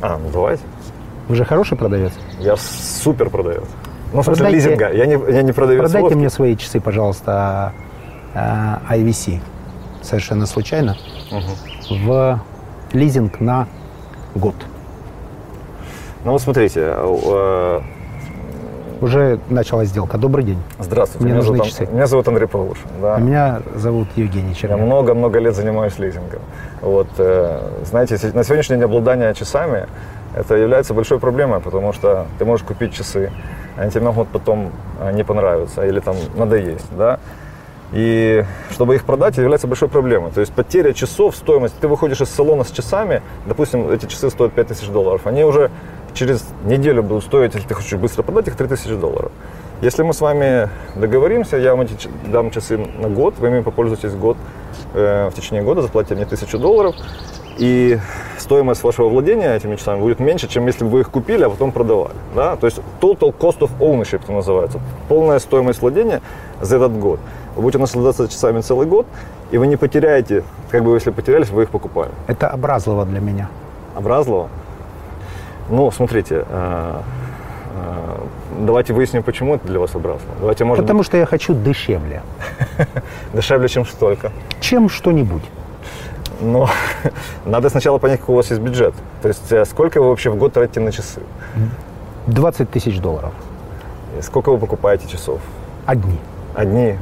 А, ну давайте. Вы же хороший продавец? Я супер продавец. Ну, в смысле продайте, лизинга. Я не, я не продаю Продайте Вовки. мне свои часы, пожалуйста, IVC. Совершенно случайно. Угу. В лизинг на год. Ну вот смотрите, э, уже началась сделка. Добрый день. Здравствуйте. Мне меня нужны зовут, часы. Меня зовут Андрей Павлушин. Да. А меня зовут Евгений Черняк. Я много-много лет занимаюсь лизингом. Вот, э, знаете, на сегодняшний день обладание часами это является большой проблемой, потому что ты можешь купить часы, они тебе могут потом э, не понравиться или там надоесть, да. И чтобы их продать, является большой проблемой. То есть потеря часов, стоимость. Ты выходишь из салона с часами, допустим, эти часы стоят 5000 долларов, они уже через неделю будут стоить, если ты хочешь быстро продать их, 3000 долларов. Если мы с вами договоримся, я вам эти, дам часы на год, вы ими попользуетесь год, э, в течение года заплатите мне 1000 долларов, и стоимость вашего владения этими часами будет меньше, чем если бы вы их купили, а потом продавали. Да? То есть total cost of ownership это называется. Полная стоимость владения за этот год. Вы будете наслаждаться часами целый год, и вы не потеряете, как бы если потерялись, вы их покупали. Это образлово для меня. Образлово? Ну, смотрите, э, э, давайте выясним, почему это для вас образно. Давайте, может Потому что я хочу дешевле, быть, дешевле, чем столько. чем что-нибудь. Но надо сначала понять, какой у вас есть бюджет. То есть э, сколько вы вообще в год тратите на часы? 20 тысяч долларов. Сколько вы покупаете часов? Одни. Одни?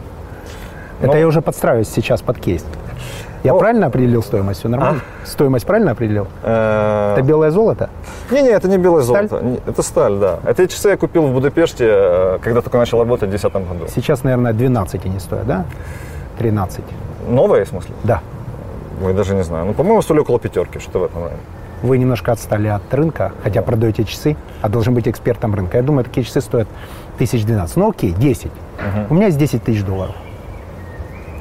Это я уже подстраиваюсь сейчас под кейс. Я Ну, правильно определил стоимость? Все нормально? Стоимость правильно определил? э, Это белое золото? Не-не, это не белое Сталь? золото. Это сталь, да. Эти часы я купил в Будапеште, э, когда только начал работать в 2010 году. Сейчас, наверное, 12 они стоят, да? 13. Новые, в смысле? Да. Ой, даже не знаю. Ну, по-моему, стоили около пятерки, что в этом районе. Вы немножко отстали от рынка, хотя продаете часы, а должен быть экспертом рынка. Я думаю, такие часы стоят тысяч 12. Ну окей, 10. У меня есть 10 тысяч долларов.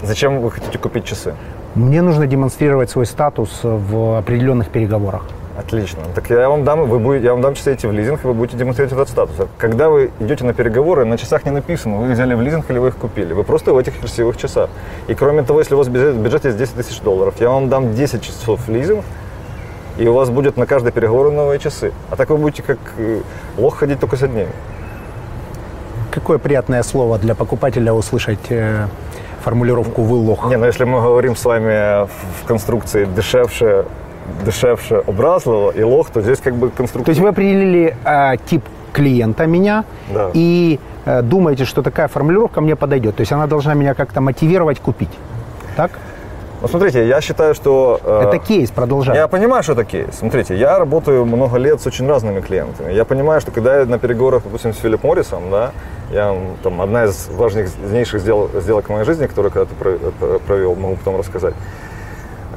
Зачем вы хотите купить часы? Мне нужно демонстрировать свой статус в определенных переговорах. Отлично. Так я вам дам, вы будете, я вам дам часы эти в лизинг, и вы будете демонстрировать этот статус. А Когда вы идете на переговоры, на часах не написано, вы их взяли в лизинг или вы их купили. Вы просто в этих красивых часах. И кроме того, если у вас бюджет, бюджет есть 10 тысяч долларов, я вам дам 10 часов в лизинг, и у вас будет на каждый переговор новые часы. А так вы будете как э, лох ходить только с одними. Какое приятное слово для покупателя услышать э, формулировку «вы лох». Не, ну если мы говорим с вами в конструкции дешевше, дешевше образливо и лох, то здесь как бы конструкция... То есть вы определили э, тип клиента меня Да. и э, думаете, что такая формулировка мне подойдет. То есть она должна меня как-то мотивировать купить. Так? Ну, смотрите, я считаю, что... э, Это кейс, продолжай. Я понимаю, что это кейс. Смотрите, я работаю много лет с очень разными клиентами. Я понимаю, что когда я на переговорах, допустим, с Филипп Моррисом, да, я там одна из важнейших сделок, сделок в моей жизни, которую когда-то про- про- провел, могу потом рассказать.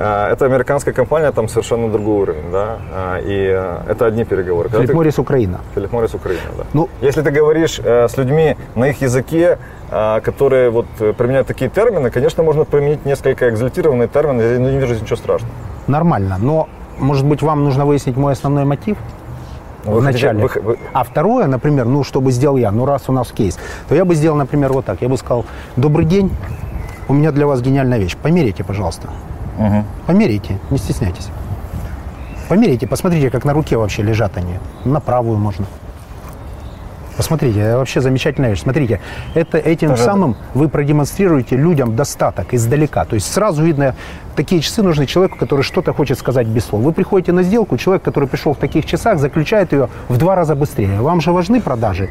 А, Это американская компания, там совершенно другой уровень, да, а, и э, это одни переговоры. Филипп ты- Моррис, Украина. Филипп Моррис Украина, да. Ну- Если ты говоришь э, с людьми на их языке, э, которые вот применяют такие термины, конечно, можно применить несколько экзальтированные термины, я не вижу ничего страшного. Нормально. Но, может быть, вам нужно выяснить мой основной мотив? Вы в хотите- вы- вы- А второе, например, ну, что бы сделал я, ну, раз у нас кейс, то я бы сделал, например, вот так. Я бы сказал, добрый день, у меня для вас гениальная вещь. Померяйте, пожалуйста. Померяйте, не стесняйтесь. Померяйте, посмотрите, как на руке вообще лежат они. На правую можно. Посмотрите, вообще замечательная вещь. Смотрите, это этим Тоже- самым вы продемонстрируете людям достаток издалека. То есть сразу видно, такие часы нужны человеку, который что-то хочет сказать без слов. Вы приходите на сделку, человек, который пришел в таких часах, заключает ее в два раза быстрее. Вам же важны продажи.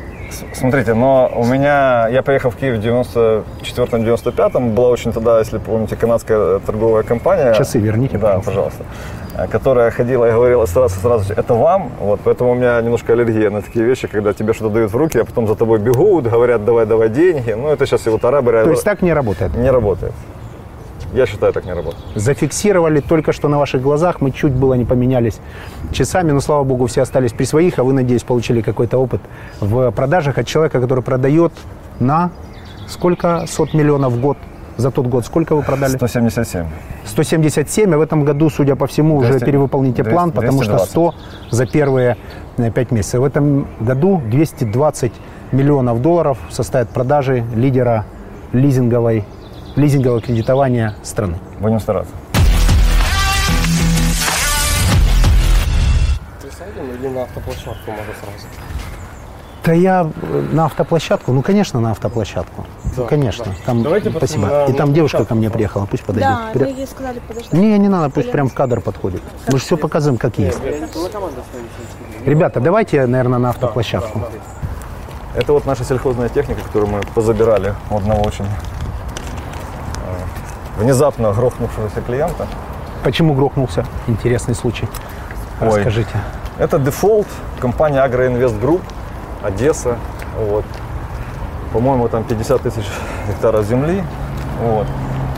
Смотрите, но у меня, я приехал в Киев в 94-95, была очень тогда, если помните, канадская торговая компания. Часы верните, Да, пожалуйста. пожалуйста. Э, Которая ходила и говорила сразу, сразу, это вам, вот, поэтому у меня немножко аллергия на такие вещи, когда тебе что-то дают в руки, а потом за тобой бегут, говорят, давай, давай деньги, ну, это сейчас и вот арабы То есть так не работает. не работает. Я считаю, так не работает. Зафиксировали только что на ваших глазах, мы чуть было не поменялись часами, но, слава богу, все остались при своих, а вы, надеюсь, получили какой-то опыт в продажах от человека, который продает на сколько сот миллионов в год за тот год? Сколько вы продали? 177. 177, а в этом году, судя по всему, уже 200, перевыполните план, 200, потому что 100 за первые 5 месяцев. В этом году 220 миллионов долларов составят продажи лидера лизинговой, лизингового кредитования страны. Будем стараться. Присадим или на автоплощадку можно сразу? Да я э, на автоплощадку, ну, конечно, на автоплощадку. Ну, конечно. да. Там, Давайте спасибо. на- И там на девушка ко мне приехала, пусть подойдет. Да, При- мы ей сказали подождать. Не, не надо, пусть прям в кадр подходит. Мы же все показываем, как есть. Ребята, давайте, наверное, на автоплощадку. Это вот наша сельхозная техника, которую мы позабирали у одного очень э, внезапно грохнувшегося клиента. Почему грохнулся? Интересный случай. Ой. Расскажите. Это дефолт компания Агроинвест Групп, Одесса. Вот. По-моему, там 50 тысяч гектаров земли. Вот.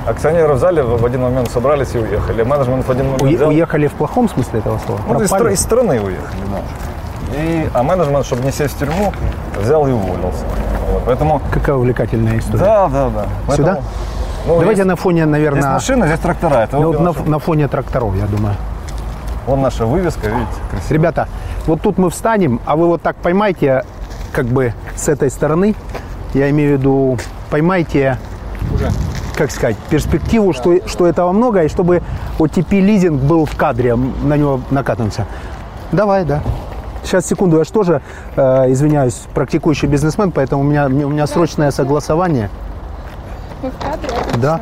Акционеры в зале в один момент собрались и уехали. Менеджмент в один момент Уе- взял- Уехали в плохом смысле этого слова? Ну, из, из страны уехали, да. И, а менеджмент, чтобы не сесть в тюрьму, взял и уволился. Вот. Поэтому, Какая увлекательная история. да, да, да. Поэтому, Сюда? ну, Давайте есть, на фоне, наверное, машина, здесь трактора. Это ну, вот на, на фоне тракторов, я думаю. Вон наша вывеска, видите, красиво. Ребята, вот тут мы встанем, а вы вот так поймайте, как бы с этой стороны, я имею в виду, поймайте, как сказать, перспективу, что, что этого много, и чтобы OTP лизинг был в кадре, на него накатываемся. Давай, да. Сейчас, секунду, я же тоже, э, извиняюсь, практикующий бизнесмен, поэтому у меня, у меня срочное согласование. Мы в кадре? Отлично. Да.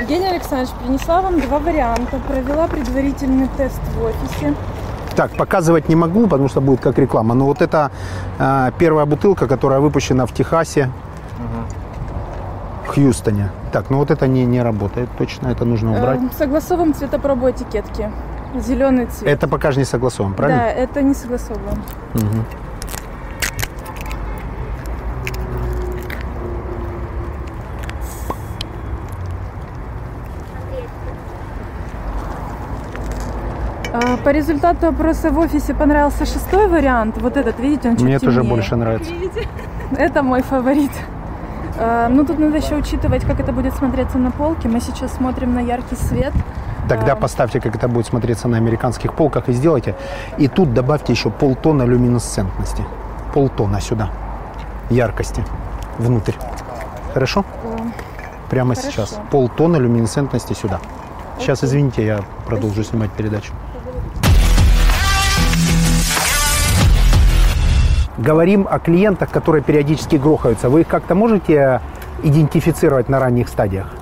Евгений Александрович, принесла вам два варианта. Провела предварительный тест в офисе. Так, показывать не могу, потому что будет как реклама. Но вот это э, первая бутылка, которая выпущена в Техасе, в Хьюстоне. Так, ну вот это не, не работает точно, это нужно убрать. Э, согласовываем цветопробу этикетки. Зеленый цвет. Это пока же не согласован, правильно? Да, это не согласовываем. А, По результату опроса в офисе понравился шестой вариант. Вот этот, видите, он чуть Мне тоже темнее. больше нравится. Это мой фаворит. А, Ну, тут надо еще учитывать, как это будет смотреться на полке. Мы сейчас смотрим на яркий свет. Тогда А, поставьте, как это будет смотреться на американских полках и сделайте. И тут добавьте еще полтона люминесцентности. Полтона сюда. Яркости. Внутрь. Хорошо? Прямо Хорошо. сейчас. Полтона люминесцентности сюда. Сейчас, извините, я продолжу снимать передачу. Говорим о клиентах, которые периодически грохаются. Вы их как-то можете идентифицировать на ранних стадиях?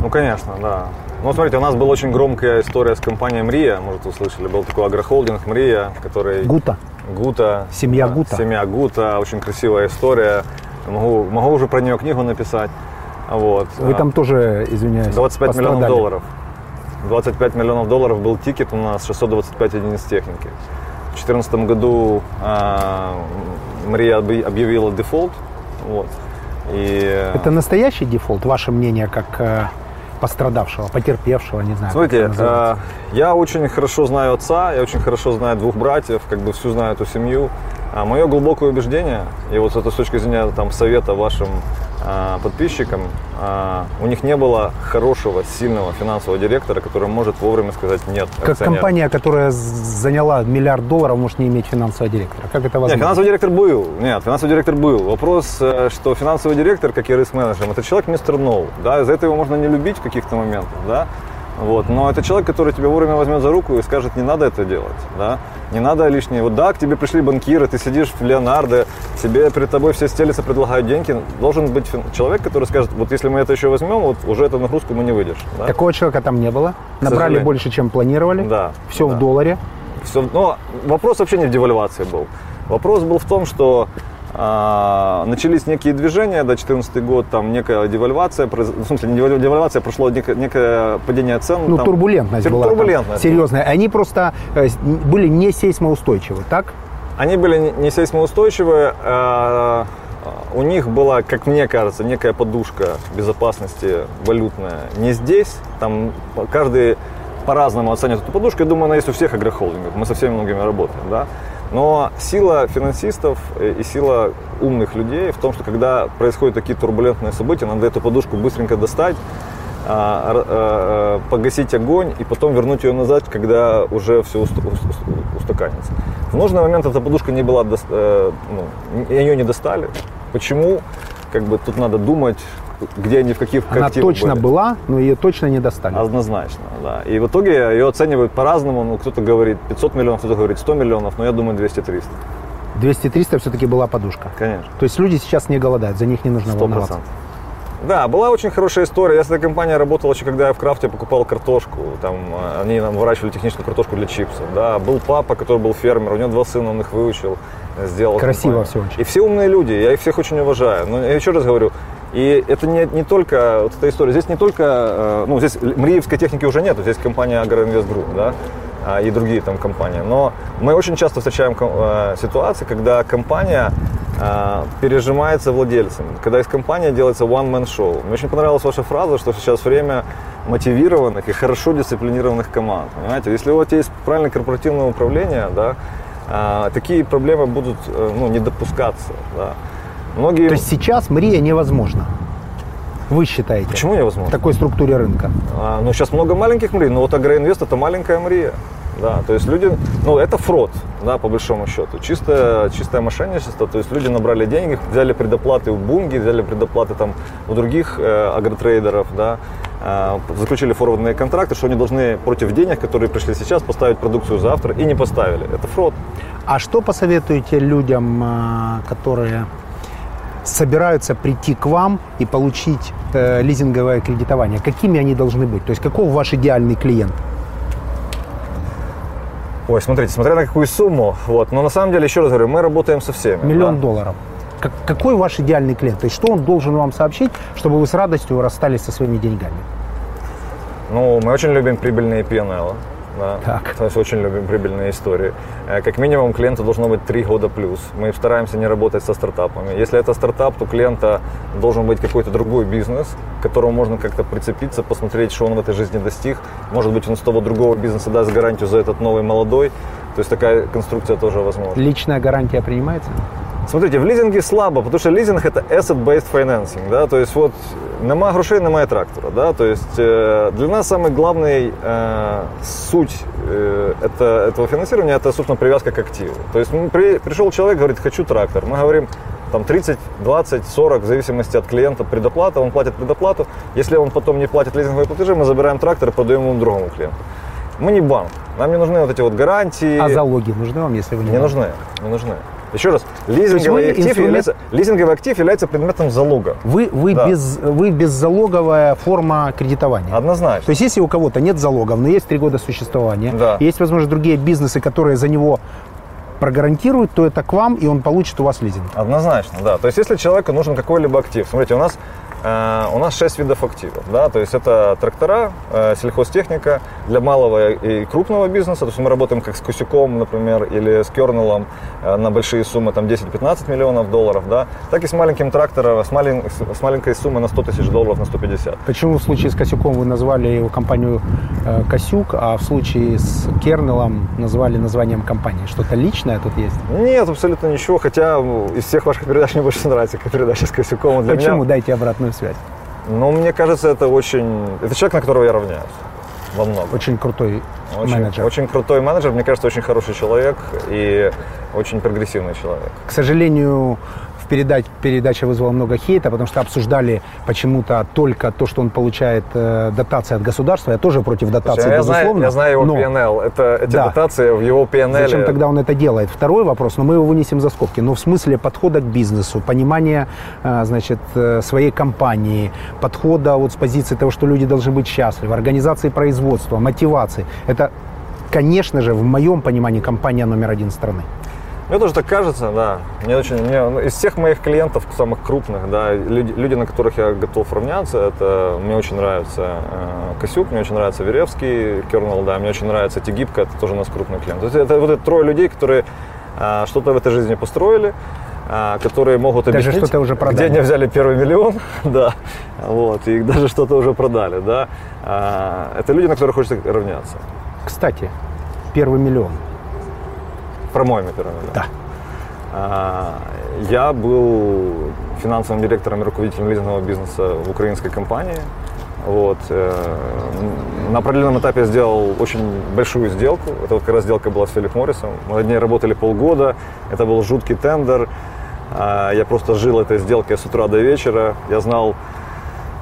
Ну, конечно, да. Ну, смотрите, у нас была очень громкая история с компанией МРИА, может, вы слышали. Был такой агрохолдинг МРИА, который... Гута. Гута. Семья Да, Гута. Семья Гута, очень красивая история. Могу, могу уже про нее книгу написать. Вот. Вы там тоже, извиняюсь, 25 миллионов пострадали. долларов. 25 миллионов долларов был тикет у нас, 625 единиц техники. В 2014 году а, Мрия объ- объявила дефолт. Вот. И Это настоящий дефолт, ваше мнение, как э, пострадавшего, потерпевшего, не знаю. Смотрите, э, я очень хорошо знаю отца, я очень хорошо знаю двух братьев, как бы всю знаю эту семью. А мое глубокое убеждение, и вот это с точки зрения там, совета вашим подписчикам, а, у них не было хорошего, сильного финансового директора, который может вовремя сказать нет. как акционерам». компания, которая заняла миллиард долларов, может не иметь финансового директора. Как это Нет, возможно? финансовый директор был. Нет, финансовый директор был. Вопрос, э, что финансовый директор, как и риск-менеджер, это человек мистер Ноу. Да, из-за этого его можно не любить в каких-то моментах, да. Вот, но это человек, который тебя вовремя возьмет за руку и скажет, не надо это делать, да, не надо лишнее. Вот да, к тебе пришли банкиры, ты сидишь в Леонардо, тебе перед тобой все стелятся, предлагают деньги. Должен быть человек, который скажет, вот если мы это еще возьмем, вот уже эту нагрузку мы не выдержим. Да? Такого человека там не было. Набрали больше, чем планировали. Да, Все да. в долларе. Всё- но вопрос вообще не в девальвации был. Вопрос был в том, что начались некие движения, да, 2014 год, там некая девальвация, в смысле, не деваль- девальвация, прошло некое, некое падение цен. Ну, там- турбулентность была. там Турбулентность. серьезная. Они просто э, были не сейсмоустойчивы, так? Они были не- не сейсмоустойчивые, а, у них была, как мне кажется, некая подушка безопасности валютная не здесь, там каждый по-разному оценит эту подушку, я думаю, она есть у всех агрохолдингов, мы со всеми многими работаем, да. Но сила финансистов э, и сила умных людей в том, что когда происходят такие турбулентные события, надо эту подушку быстренько достать, а, а, а, погасить огонь и потом вернуть ее назад, когда уже все устаканится. В нужный момент эта подушка не была, э, ну, ее не достали. Почему? Как бы тут надо думать, где они, в каких Она точно были. была, но ее точно не достали. Однозначно, да. И в итоге ее оценивают по-разному. Ну, кто-то говорит 500 миллионов, кто-то говорит 100 миллионов, но я думаю 200-300. 200-300 все-таки была подушка. Конечно. То есть люди сейчас не голодают, за них не нужно Сто волноваться. процентов. Да, была очень хорошая история. Я с этой компанией работал еще, когда я в крафте покупал картошку. Там э, они нам выращивали техническую картошку для чипсов. Да, был папа, который был фермер, у него два сына, он их выучил, э, сделал. Красиво компанию. всё очень. И все умные люди, я их всех очень уважаю. Но я еще раз говорю, и это не, не только вот эта история. Здесь не только, э, ну, здесь Мриевской техники уже нет, здесь компания Агроинвест Групп, да, а, и другие там компании. Но мы очень часто встречаем э, ситуации, когда компания э, пережимается владельцем, когда из компании делается one-man show. Мне очень понравилась ваша фраза, что сейчас время мотивированных и хорошо дисциплинированных команд. Понимаете, если у вас есть правильное корпоративное управление, да, такие проблемы будут ну, не допускаться. Да. Многие... То есть сейчас Мрия невозможно. Вы считаете? Почему В невозможно? такой структуре рынка. А, ну, сейчас много маленьких мрий, но вот Агроинвест это маленькая мрия. Да, то есть люди, ну это фрод, да, по большому счету, чистое, чистое мошенничество, то есть люди набрали деньги, взяли предоплаты у Бунги, взяли предоплаты там у других э, агротрейдеров, да, э, заключили форвардные контракты, что они должны против денег, которые пришли сейчас, поставить продукцию завтра и не поставили. Это фрод. А что посоветуете людям, а, которые собираются прийти к вам и получить э, лизинговое кредитование? Какими они должны быть? То есть каков ваш идеальный клиент? Ой, смотрите, смотря на какую сумму, вот, но на самом деле, еще раз говорю, мы работаем со всеми. Миллион да. долларов. Как- какой ваш идеальный клиент? То есть что он должен вам сообщить, чтобы вы с радостью расстались со своими деньгами? Ну, мы очень любим прибыльные PNL. Да. Так. То есть очень любим прибыльные истории. Э, Как минимум клиенту должно быть 3 года плюс. Мы стараемся не работать со стартапами. Если это стартап, то клиента должен быть какой-то другой бизнес, к которому можно как-то прицепиться, посмотреть, что он в этой жизни достиг. Может быть, он с того другого бизнеса даст гарантию за этот новый молодой. То есть такая конструкция тоже возможна. Личная гарантия принимается? Смотрите, в лизинге слабо, потому что лизинг это asset-based financing, да, то есть вот нема грошей, немає трактора, да, то есть э, для нас самый главный э, суть э, это, этого финансирования это, собственно, привязка к активу. То есть при- пришел человек, говорит, хочу трактор, мы говорим, там 30, 20, 40, в зависимости от клиента предоплата, он платит предоплату, если он потом не платит лизинговые платежи, мы забираем трактор и продаем ему другому клиенту. Мы не банк, нам не нужны вот эти вот гарантии. А залоги нужны вам, если вы не Не нужны, не нужны. Еще раз, вы лизинговый актив, инструмент- является, лизинговый актив является предметом залога. Вы, вы, Да. без, вы беззалоговая форма кредитования. Однозначно. То есть, если у кого-то нет залогов, но есть три года существования, Да. есть, возможно, другие бизнесы, которые за него прогарантируют, то это к вам, и он получит у вас лизинг. Однозначно, да. То есть, если человеку нужен какой-либо актив, смотрите, у нас у нас 6 видов активов, да, то есть это трактора, э, сельхозтехника для малого и крупного бизнеса, то есть мы работаем как с Кусюком, например, или с Кернелом э, на большие суммы, там 10-15 миллионов долларов, да, так и с маленьким трактором, с, малень- с маленькой суммой на 100 тысяч долларов, на 150. Почему в случае с Косюком вы назвали его компанию э, Косюк, а в случае с Кернелом назвали названием компании? Что-то личное тут есть? Нет, абсолютно ничего, хотя из всех ваших передач мне больше нравится, передача с Косюком. Для Почему? Меня, Дайте обратную связь. ну, мне кажется, это очень... Это человек, на которого я равняюсь во многом. Очень крутой Очень, менеджер. очень крутой менеджер, мне кажется, очень хороший человек и очень прогрессивный человек. К сожалению, передач, передача вызвала много хейта, потому что обсуждали почему-то только то, что он получает э, дотации от государства. Я тоже против дотации, я, знаю, безусловно. я знаю его но PNL. Это, эти Да. дотации в его PNL. Зачем тогда он это делает? Второй вопрос, но мы его вынесем за скобки. Но в смысле подхода к бизнесу, понимания э, значит, э, своей компании, подхода вот с позиции того, что люди должны быть счастливы, организации производства, мотивации. Это, конечно же, в моем понимании компания номер один страны. Мне тоже так кажется, да. Мне очень, мне, ну, из всех моих клиентов, самых крупных, да, люди, люди, на которых я готов равняться, это мне очень нравится э, Косюк, мне очень нравится Веревский, Кернел, да, мне очень нравится Тигибка, это тоже у нас крупный клиент. То есть это вот это трое людей, которые э, что-то в этой жизни построили, э, которые могут Даже объяснить, что-то уже где продали. они взяли первый миллион, да, вот, и даже что-то уже продали, да. Э, это люди, на которых хочется равняться. Кстати, первый миллион. Про мой первый миллион. Да. А, Я был финансовым директором и руководителем лизингового бизнеса в украинской компании. Вот. э, На определенном этапе я сделал очень большую сделку. Это вот как раз сделка была с Филипп Моррисом. Мы над ней работали полгода. Это был жуткий тендер. А, Я просто жил этой сделкой с утра до вечера. Я знал,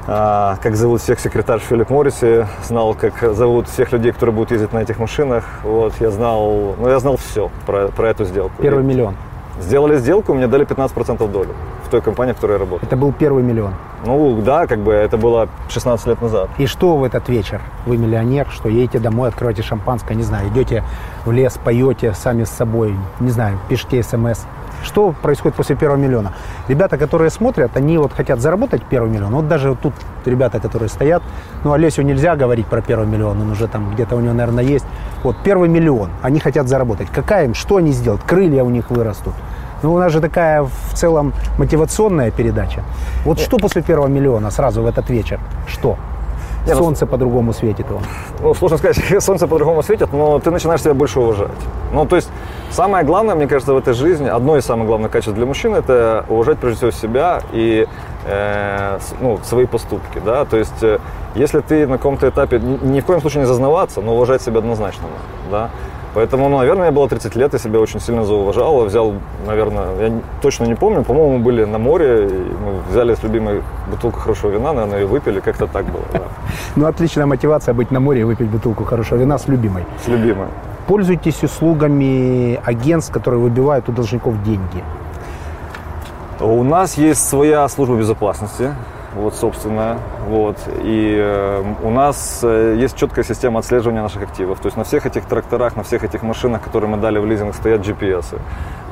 как зовут всех секретарь Филипп Моррисе, знал, как зовут всех людей, которые будут ездить на этих машинах. Вот, я знал, ну, я знал все про, про эту сделку. Первый И- миллион. Сделали сделку, мне дали 15% доли в той компании, в которой я работал. Это был первый миллион. Ну да, как бы это было 16 лет назад. И что в этот вечер? Вы миллионер, что едете домой, откроете шампанское, не знаю, идете в лес, поете сами с собой, не знаю, пишите смс. Что происходит после первого миллиона? Ребята, которые смотрят, они вот хотят заработать первый миллион. Вот даже вот тут ребята, которые стоят, ну, Олесю нельзя говорить про первый миллион, он уже там где-то у него, наверное, есть. Вот первый миллион, они хотят заработать. Какая им, что они сделают? Крылья у них вырастут. Ну, у нас же такая в целом мотивационная передача. Вот что после первого миллиона сразу в этот вечер? Что? Не, ну, Солнце по-другому светит вам. Ну, сложно сказать, солнце по-другому светит, но ты начинаешь себя больше уважать. Ну, то есть, Самое главное, мне кажется, в этой жизни, одно из самых главных качеств для мужчин, это уважать прежде всего себя и э, ну, свои поступки, да, то есть э, если ты на каком-то этапе, ни, в коем случае не зазнаваться, но уважать себя однозначно, надо, да, Поэтому, ну, наверное, мне было 30 лет, я себя очень сильно зауважал. Взял, наверное, я точно не помню, по-моему, мы были на море, и мы взяли с любимой бутылку хорошего вина, наверное, и выпили, как-то так было, да, Ну, отличная мотивация быть на море и выпить бутылку хорошего вина с любимой. с любимой. Пользуйтесь услугами агентств, которые выбивают у должников деньги. У нас есть своя служба безопасности, вот, собственно, вот, и э, у нас э, есть четкая система отслеживания наших активов, то есть на всех этих тракторах, на всех этих машинах, которые мы дали в лизинг, стоят GPS. -ы.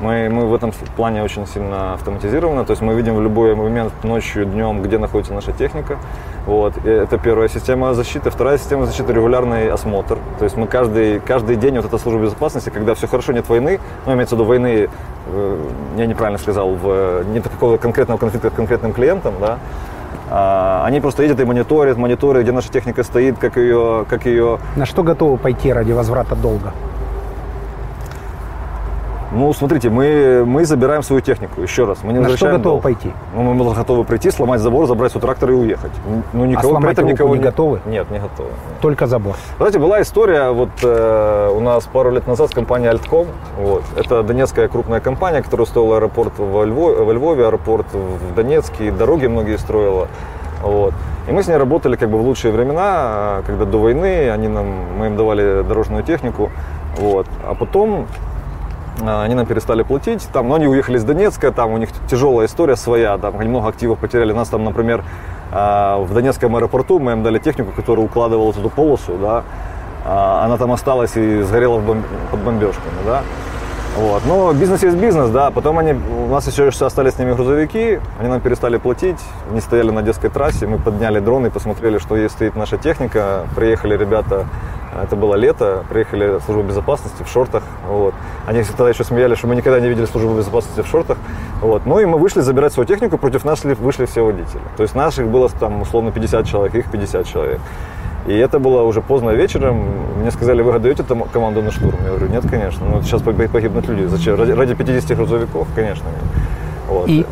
Мы, мы в этом плане очень сильно автоматизированы, то есть мы видим в любой момент, ночью, днем, где находится наша техника, вот, и это первая система защиты. Вторая система защиты – регулярный осмотр, то есть мы каждый, каждый день, вот эта служба безопасности, когда все хорошо, нет войны, ну, имеется в виду войны, э, я неправильно сказал, в, нет какого-то конкретного конфликта с конкретным клиентом, да, они просто едут и мониторят, мониторят, где наша техника стоит, как ее, как ее На что готовы пойти ради возврата долга? Ну, смотрите, мы, мы забираем свою технику, еще раз. Мы не На что готовы долг. пойти? Ну, мы готовы прийти, сломать забор, забрать свой трактор и уехать. Ну, никого, сломать при этом руку никого не готовы? Нет, не готовы. нет. Только забор. Знаете, была история, вот э, у нас пару лет назад с компанией Альтком, вот, это донецкая крупная компания, которая строила аэропорт во Львове, во Львове, аэропорт в Донецке, дороги многие строила. Вот. И мы с ней работали как бы в лучшие времена, э, когда до войны они нам, мы им давали дорожную технику. Вот. А потом а, они нам перестали платить, там, но они уехали из Донецка, там у них тяжелая история своя, там они много активов потеряли. Нас там, например, а, в Донецком аэропорту мы им дали технику, которая укладывала эту полосу, да, А, она там осталась и сгорела под бомбежками, да. Вот. Но бизнес есть бизнес, да. Потом они, у нас еще остались с ними грузовики, они нам перестали платить, они стояли на детской трассе, мы подняли дрон и посмотрели, что есть стоит наша техника. Приехали ребята, это было лето, приехали служба безопасности в шортах. Вот. Они тогда еще смеялись, что мы никогда не видели службу безопасности в шортах. Вот. Ну и мы вышли забирать свою технику, против нас шли- вышли все водители. То есть наших было там условно 50 человек, их 50 человек. И это было уже поздно вечером. Мне сказали, вы отдаете там команду на штурм? Я говорю, нет, конечно. Ну, сейчас погибнут люди. Зачем? Ради, ради 50 грузовиков? Конечно. Вот. И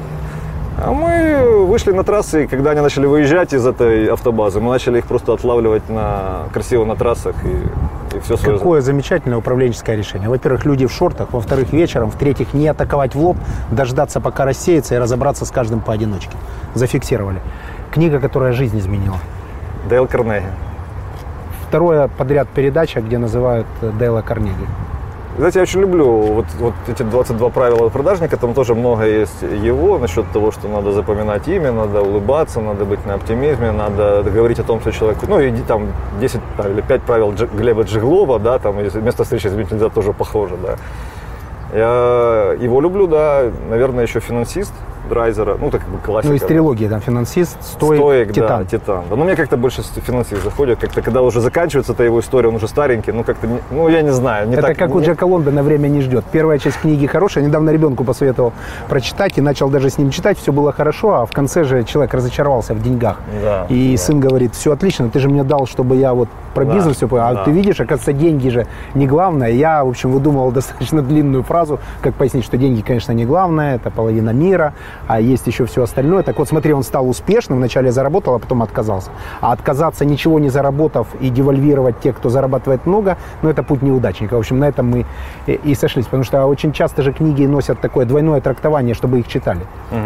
А мы вышли на трассы, и когда они начали выезжать из этой автобазы, мы начали их просто отлавливать на, красиво на трассах и, и все свое. какое замечательное управленческое решение. Во-первых, люди в шортах, во-вторых, вечером, в-третьих, не атаковать в лоб, дождаться, пока рассеется и разобраться с каждым поодиночке. Зафиксировали. Книга, которая жизнь изменила. Дейл Карнеги. Второе подряд передача, где называют э, Дейла Карнеги. Знаете, я очень люблю вот, вот эти 22 правила продажника, там тоже много есть его насчет того, что надо запоминать имя, надо улыбаться, надо быть на оптимизме, надо говорить о том, что человек, ну и там 10 или 5 правил Дж- Глеба Джиглова, да, там место встречи изменить нельзя, тоже похоже, да. Я его люблю, да, наверное, еще финансист Драйзера, ну, так как бы классика. Ну, из трилогии там финансист, стоик, Стоик, титан. да, Титан. Да, ну, мне как-то больше финансист заходит, как-то, когда уже заканчивается эта его история, он уже старенький, ну, как-то, ну, я не знаю. Не Это так, как у не- Джека Лондона время не ждет. Первая часть книги хорошая. Недавно ребенку посоветовал прочитать и начал даже с ним читать. Все было хорошо, а в конце же человек разочаровался в деньгах. Да, и да. сын говорит, все отлично, ты же мне дал, чтобы я вот про Да, бизнес все понял. А да. ты видишь, оказывается, деньги же не главное. Я, в общем, выдумывал достаточно длинную фразу, как пояснить, что деньги, конечно, не главное, это половина мира, а есть еще все остальное. Так вот, смотри, он стал успешным, вначале заработал, а потом отказался. А отказаться, ничего не заработав и девальвировать тех, кто зарабатывает много, ну, это путь неудачника. В общем, на этом мы и, сошлись. Потому что очень часто же книги носят такое двойное трактование, чтобы их читали.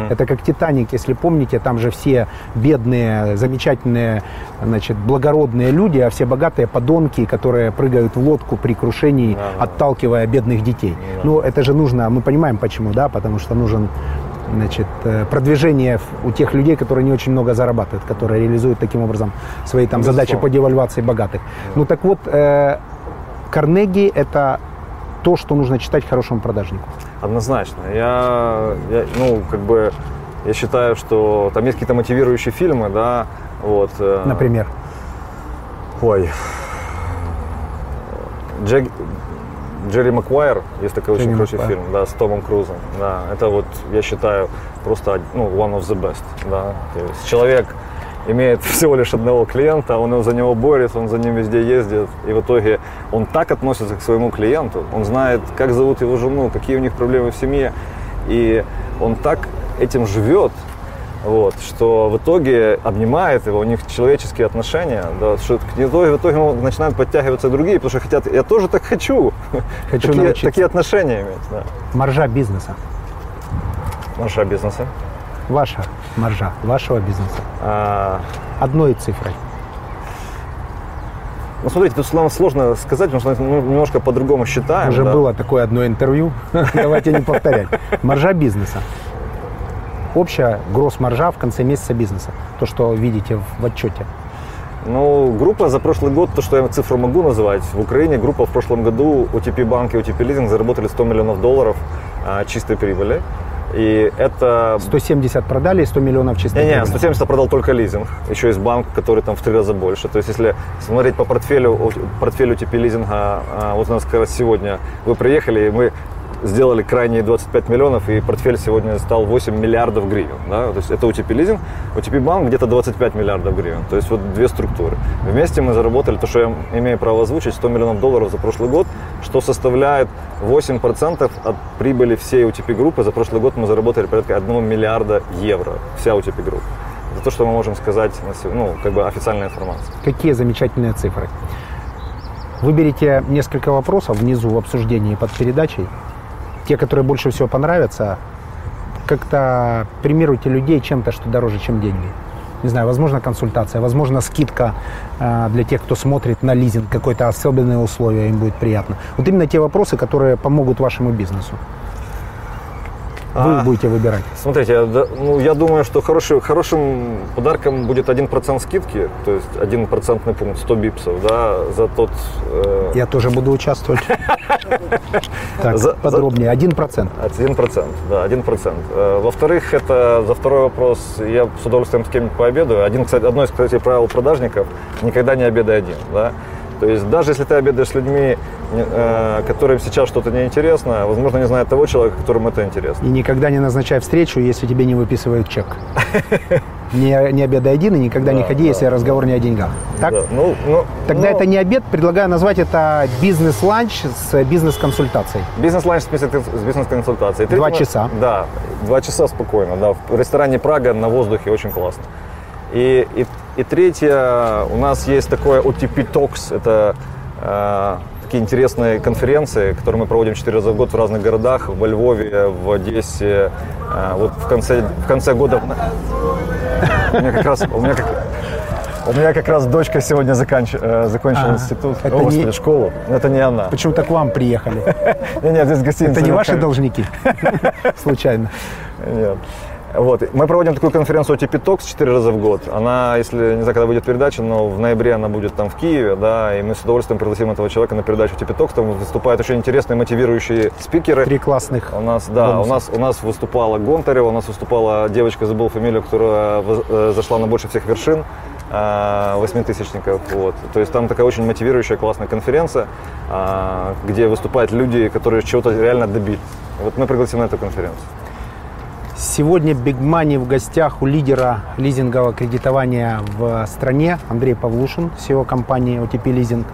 Это как «Титаник», если помните, там же все бедные, замечательные, значит, благородные люди, а все богатые подонки, которые прыгают в лодку при крушении, Да-да. отталкивая бедных детей. Ну, это же нужно, мы понимаем почему, да, потому что нужен значит, э, продвижение у тех людей, которые не очень много зарабатывают, которые реализуют таким образом свои там задачи по девальвации богатых. Ну так вот, э, Карнеги – это то, что нужно читать хорошему продажнику. Однозначно. Я, я, ну, как бы, я считаю, что там есть какие-то мотивирующие фильмы, да, вот. э, Например. Ой. Джек, Джерри Маквайр, есть такой очень Джерри хороший Маквайр. фильм, да, с Томом Крузом. Да, это вот, я считаю, просто ну, one of the best. Да. То есть человек имеет всего лишь одного клиента, он за него борется, он за ним везде ездит, и в итоге он так относится к своему клиенту, он знает, как зовут его жену, какие у них проблемы в семье, и он так этим живет, вот, что в итоге обнимает его, у них человеческие отношения, да, что в итоге, в итоге начинают подтягиваться другие, потому что хотят, я тоже так хочу, Хочу такие, научиться. такие отношения иметь, да. Маржа бизнеса. Марша бизнеса. Ваша маржа, вашего бизнеса. А, Одной цифрой. ну, смотрите, тут нам сложно сказать, потому что мы немножко по-другому считаем. Уже да. было такое одно интервью. Давайте не повторять. Маржа бизнеса. Общая гросс-маржа в конце месяца бизнеса. То, что видите в отчете. Ну, группа за прошлый год, то, что я цифру могу назвать, в Украине группа в прошлом году OTP банк и OTP лизинг заработали 100 миллионов долларов а, чистой прибыли. И это 170 продали и 100 миллионов чистой Не-не, прибыли. 170 продал только лизинг. Еще есть банк, который там в три раза больше. То есть, если смотреть по портфелю, портфелю типа лизинга, а, вот у нас как раз сегодня вы приехали, и мы сделали крайние 25 миллионов, и портфель сегодня стал 8 миллиардов гривен. Да? То есть это UTP лизинг, UTP банк где-то 25 миллиардов гривен. То есть вот две структуры. Вместе мы заработали, то, что я имею право озвучить, 100 миллионов долларов за прошлый год, что составляет 8% от прибыли всей UTP группы. За прошлый год мы заработали порядка 1 миллиарда евро, вся UTP группа. Это то, что мы можем сказать, ну, как бы официальная информация. Какие замечательные цифры. Выберите несколько вопросов внизу в обсуждении под передачей. Те, которые больше всего понравятся, как-то премируйте людей чем-то, что дороже, чем деньги. Не знаю, возможно, консультация, возможно, скидка э, для тех, кто смотрит на лизинг, какое-то особенное условие, им будет приятно. Вот именно те вопросы, которые помогут вашему бизнесу. Вы А. будете выбирать. Смотрите, ну, я думаю, что хороший, хорошим подарком будет 1% скидки, то есть 1 процентный пункт, 100 бипсов, да, за тот... э, Я тоже буду участвовать. Так, За- подробнее. Один процент. От 1%, да, 1%. Э, Во-вторых, это за второй вопрос, я с удовольствием с кем-нибудь пообедаю. Один, кстати, одно из, кстати, правил продажников – никогда не обедай один, да. То есть даже если ты обедаешь с людьми, не- э, которым сейчас что-то неинтересно, возможно, не знает того человека, которому это интересно. И никогда не назначай встречу, если тебе не выписывают чек. Не, не обедай один и никогда не Да, ходи, да. если разговор не о деньгах. Так? Да, ну, ну, Тогда ну, это не обед, предлагаю назвать это бизнес-ланч с бизнес-консультацией. Бизнес-ланч с бизнес- с бизнес-консультацией. Два Третье- часа. Да, два часа спокойно, да. В ресторане Прага на воздухе очень классно. И, и, и третье, у нас есть такое OTP Talks, это э, такие интересные конференции, которые мы проводим 4 раза в год в разных городах, во Львове, в Одессе. Э, вот в конце, в конце года... У меня как раз... У меня как, у меня как раз дочка сегодня заканч- э, закончила А, институт, это О, не- господи, школу. Но это не она. Почему-то к вам приехали. Нет, нет, здесь гостиница. Это не ваши должники? Случайно. Нет. Вот. Мы проводим такую конференцию OTP Talks 4 раза в год. Она, если не знаю, когда выйдет передача, но в ноябре она будет там в Киеве, да, и мы с удовольствием пригласим этого человека на передачу OTP Talks. Там выступают очень интересные, мотивирующие спикеры. Три классных. У нас, да, бонуса. у нас, у нас выступала Гонтарева, у нас выступала девочка, забыл фамилию, которая э, зашла на больше всех вершин, э, восьмитысячников. Вот. То есть там такая очень мотивирующая, классная конференция, а, где выступают люди, которые чего-то реально добились. Вот мы пригласим на эту конференцию. Сегодня Big Money в гостях у лидера лизингового кредитования в стране Андрей Павлушин, SEO компании OTP Leasing.